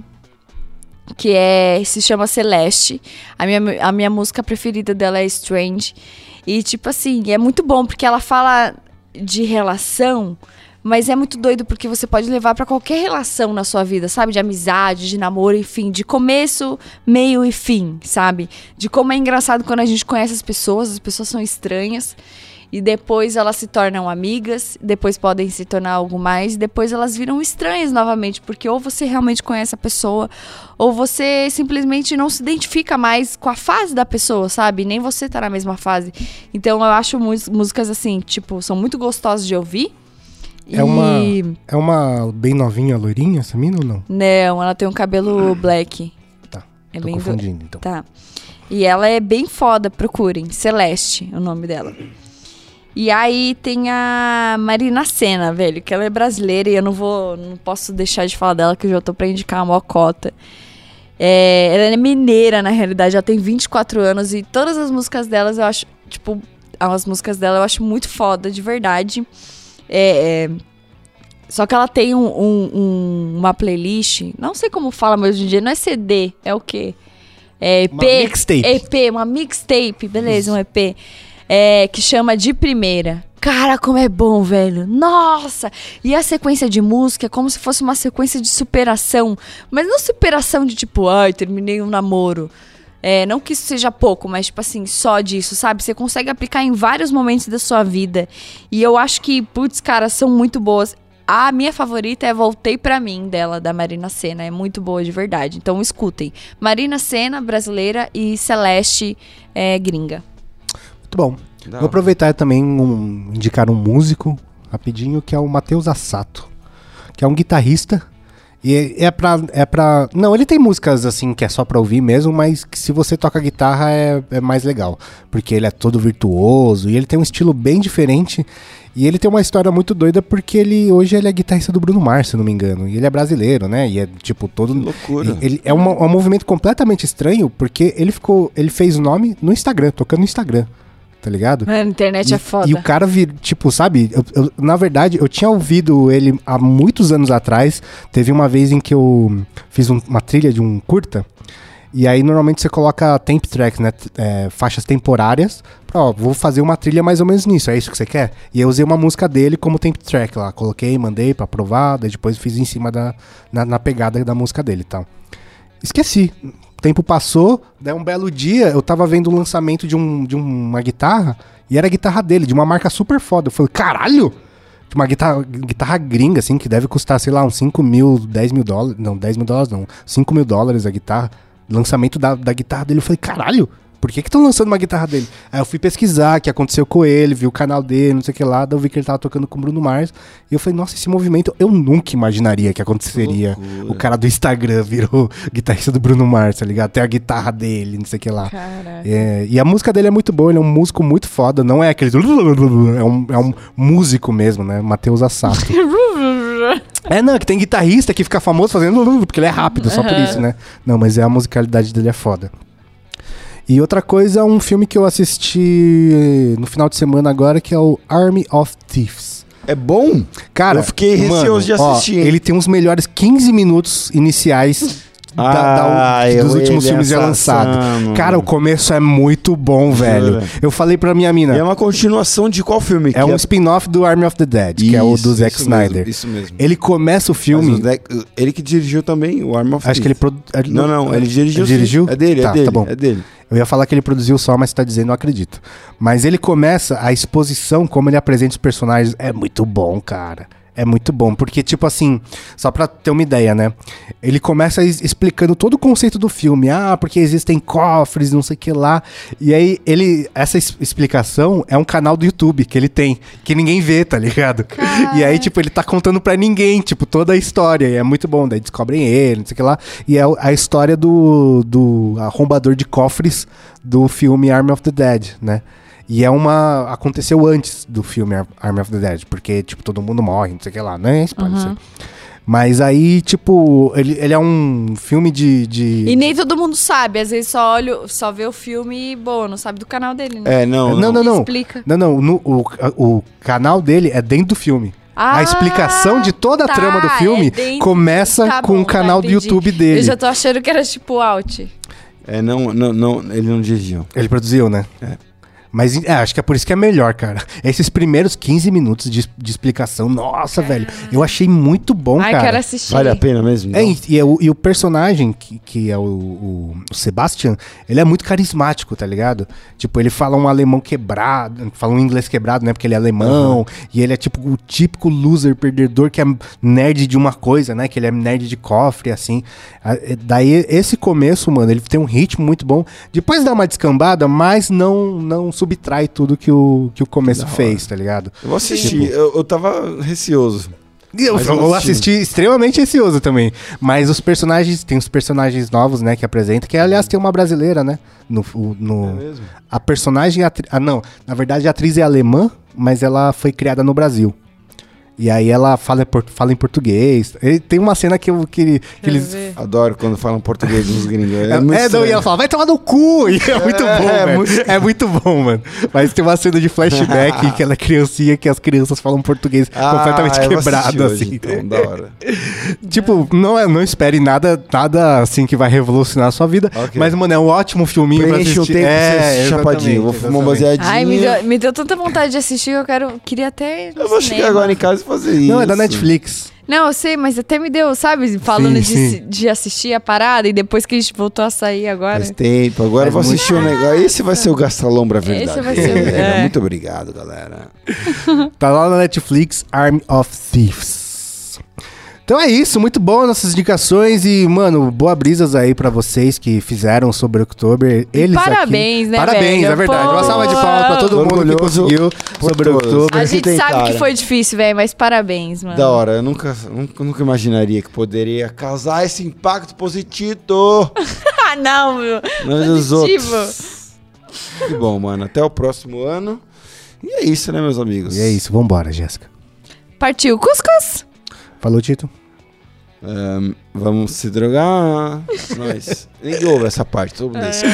Que é. Se chama Celeste. A minha, a minha música preferida dela é Strange. E, tipo assim, é muito bom, porque ela fala de relação, mas é muito doido porque você pode levar pra qualquer relação na sua vida, sabe? De amizade, de namoro, enfim, de começo, meio e fim, sabe? De como é engraçado quando a gente conhece as pessoas, as pessoas são estranhas. E depois elas se tornam amigas, depois podem se tornar algo mais, e depois elas viram estranhas novamente, porque ou você realmente conhece a pessoa, ou você simplesmente não se identifica mais com a fase da pessoa, sabe? Nem você tá na mesma fase. Então eu acho músicas assim, tipo, são muito gostosas de ouvir. É uma- É uma bem novinha, loirinha, essa mina ou não? Não, ela tem um cabelo black. Tá. É Tô bem do- confundindo, então. Tá. E ela é bem foda, procurem. Celeste, é o nome dela. E aí tem a Marina Senna, velho, que ela é brasileira e eu não vou, não posso deixar de falar dela que eu já tô pra indicar a mocota. É, ela é mineira, na realidade, ela tem 24 anos e todas as músicas delas eu acho, tipo, as músicas dela eu acho muito foda, de verdade. É, é, só que ela tem um- um- um- uma playlist, não sei como fala, mas hoje em dia não é CD, é o quê? É EP. Uma mixtape. EP, uma mixtape, beleza, um EP. É, que chama De Primeira. Cara, como é bom, velho. Nossa! E a sequência de música é como se fosse uma sequência de superação. Mas não superação de tipo, ai, terminei um namoro. É, não que isso seja pouco, mas tipo assim, só disso, sabe? Você consegue aplicar em vários momentos da sua vida. E eu acho que, putz, cara, são muito boas. A minha favorita é Voltei Pra Mim, dela, da Marina Senna. É muito boa de verdade. Então escutem. Marina Senna, brasileira, e Celeste, é, gringa. Muito bom. Da Vou aproveitar também um, indicar um músico rapidinho que é o Matheus Assato, que é um guitarrista. E é, é pra, é pra. Não, ele tem músicas assim que é só pra ouvir mesmo, mas que se você toca guitarra é, é mais legal. Porque ele é todo virtuoso e ele tem um estilo bem diferente. E ele tem uma história muito doida porque ele hoje ele é guitarrista do Bruno Mars, se não me engano. E ele é brasileiro, né? E é tipo todo. Que loucura. Ele é uma- um movimento completamente estranho porque ele ficou. Ele fez o nome no Instagram, tocando no Instagram. Tá ligado? A internet E, é foda. e o cara vir, tipo, sabe? eu- eu- na verdade, eu tinha ouvido ele há muitos anos atrás. Teve uma vez em que eu fiz um- uma trilha de um curta. E aí, normalmente, você coloca temp tracks, né? é, faixas temporárias. Pra, ó, vou fazer uma trilha mais ou menos nisso. É isso que você quer? E eu usei uma música dele como temp track lá. Coloquei, mandei pra aprovar. Daí depois fiz em cima da... Na, na pegada da música dele e tal. Esqueci. Tempo passou, daí um belo dia eu tava vendo o lançamento de, um, de uma guitarra e era a guitarra dele, de uma marca super foda. Eu falei, caralho! De uma guitarra, guitarra gringa, assim, que deve custar, sei lá, uns 5 mil, 10 mil dólares. Não, 10 mil dólares não. 5 mil dólares a guitarra. Lançamento da, da guitarra dele. Eu falei, caralho! Por que que estão lançando uma guitarra dele? Aí eu fui pesquisar o que aconteceu com ele, vi o canal dele, não sei o que lá, daí eu vi que ele tava tocando com o Bruno Mars. E eu falei, nossa, esse movimento eu nunca imaginaria que aconteceria. loucura. O cara do Instagram virou guitarrista do Bruno Mars, tá ligado? Tem a guitarra dele, não sei o que lá. É, e a música dele é muito boa, ele é um músico muito foda, não é aquele. É um, é um músico mesmo, né? Matheus Assato. é, não, é que tem guitarrista que fica famoso fazendo. Porque ele é rápido, só por isso, né? Não, mas é a musicalidade dele é foda. E outra coisa, um filme que eu assisti no final de semana agora, que é o Army of Thieves. É bom? Cara, Eu fiquei receoso de ó, assistir, hein? ele tem os melhores 15 minutos iniciais da- da- Ah, dos últimos filmes já lançados. Cara, o começo é muito bom, velho. Jura? Eu falei pra minha mina. E é uma continuação de qual filme? É um spin-off do Army of the Dead, que é o do Isso, Zack isso Snyder. mesmo, isso mesmo. Ele começa o filme. o Zack- ele que dirigiu também o Arm of Acho que ele. Produ- Não, não, ele dirigiu. Ele dirigiu? É dele, Tá, é dele. tá bom. É dele. Eu ia falar que ele produziu só, mas tá dizendo, não acredito. Mas ele começa a exposição, como ele apresenta os personagens. É muito bom, cara. É muito bom, porque, tipo assim, só pra ter uma ideia, né? Ele começa explicando todo o conceito do filme. Ah, porque existem cofres, não sei o que lá. E aí, ele. Essa es- explicação é um canal do YouTube que ele tem, que ninguém vê, tá ligado? E aí, tipo, ele tá contando pra ninguém, tipo, toda a história. E é muito bom. Daí descobrem ele, não sei o que lá. E é a história do, do arrombador de cofres do filme Army of the Dead, né? E é uma. Aconteceu antes do filme Ar- Army of the Dead, porque, tipo, todo mundo morre, não sei o que lá, né? Spoiler, isso aí. Mas aí, tipo, ele, ele é um filme de. de... E nem todo mundo sabe, às vezes só olha, só vê o filme e, boa, não sabe do canal dele, né? É, não. Não, não, não. Explica. Não, não. no- o, o canal dele é dentro do filme. Ah, a explicação de toda a tá, trama do filme é dentro- começa tá com bom, o canal tá, do entendi. YouTube dele. Eu já tô achando que era tipo out. É, não, não, não, ele não dirigiu. Ele produziu, né? É. Mas é, acho que é por isso que é melhor, cara. Esses primeiros 15 minutos de, de explicação, nossa, velho. Eu achei muito bom, Ai, cara. quero assistir. Vale a pena mesmo? É, e, e é o, e o personagem, que, que é o, o, o Sebastian, ele é muito carismático, tá ligado? Tipo, ele fala um alemão quebrado, fala um inglês quebrado, né? Porque ele é alemão, e ele é tipo o típico loser, perdedor, que é nerd de uma coisa, né? Que ele é nerd de cofre, assim. É, Daí, esse começo, mano, ele tem um ritmo muito bom. Depois dá uma descambada, mas não, não subtrai tudo que o, que o começo fez, tá ligado? Eu vou assistir. Tipo- Eu, eu tava receoso. Eu, Mas eu assisti. extremamente ansioso também. Mas os personagens, tem os personagens novos, né, que apresenta, que aliás tem uma brasileira, né? No, no, É mesmo? A personagem. atri- Ah, não. Na verdade, a atriz é alemã, mas ela foi criada no Brasil. E aí ela fala, fala em português. E tem uma cena que, eu, que, que eles. ver. Adoro quando falam português dos gringos. É, É, muito é, não, e ela fala, vai tomar no cu! E é muito bom, é muito- É muito bom, mano. Mas tem uma cena de flashback que ela é criancinha, que as crianças falam português Ah, completamente quebrado, assistir assim. hoje, então, da hora. Tipo, não, é- não espere nada, nada assim que vai revolucionar a sua vida. Ok. Mas, mano, é um ótimo filminho pra Preenche o assistir. tempo é, pra chapadinho. Vou fumar um baseadinho. Ai, me deu, me deu tanta vontade de assistir que eu quero, queria até. Eu vou cinema. chegar agora em casa fazer isso. Não, é da Netflix. Não, eu sei, mas até me deu, sabe? Falando Sim, de, sim. de assistir a parada e depois que a gente voltou a sair agora. Faz tempo. Agora eu vou Faz muito assistir um negócio. Esse vai ser o Gastalombra verdade. Esse vai ser o- é. Muito obrigado, galera. Tá lá na Netflix, Army of Thieves. Então é isso, muito bom nossas indicações e, mano, boa brisas aí pra vocês que fizeram sobre Oktober. Eles parabéns, aqui. né, Parabéns, velho? é verdade. Uma Pô. salva de palmas pra todo mundo que orgulhoso conseguiu sobre todos. Oktober. A gente sabe que foi difícil, velho, mas parabéns, mano. Da hora. Eu nunca, nunca, nunca imaginaria que poderia causar esse impacto positivo ah, não, meu. Positivo. outros. Que bom, mano. Até o próximo ano. E é isso, né, meus amigos? E é isso, vambora, Jéssica. Partiu Cuscuz. Falou, Tito? Ahn, vamos se drogar. Nós. Ninguém ouve essa parte, todo mundo deixa.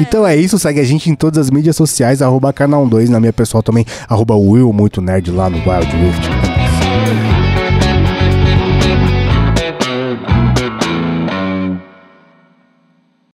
Então é isso, segue a gente em todas as mídias sociais, arroba canal 2, na minha pessoal também, arroba Will, muito nerd lá no Wild Rift.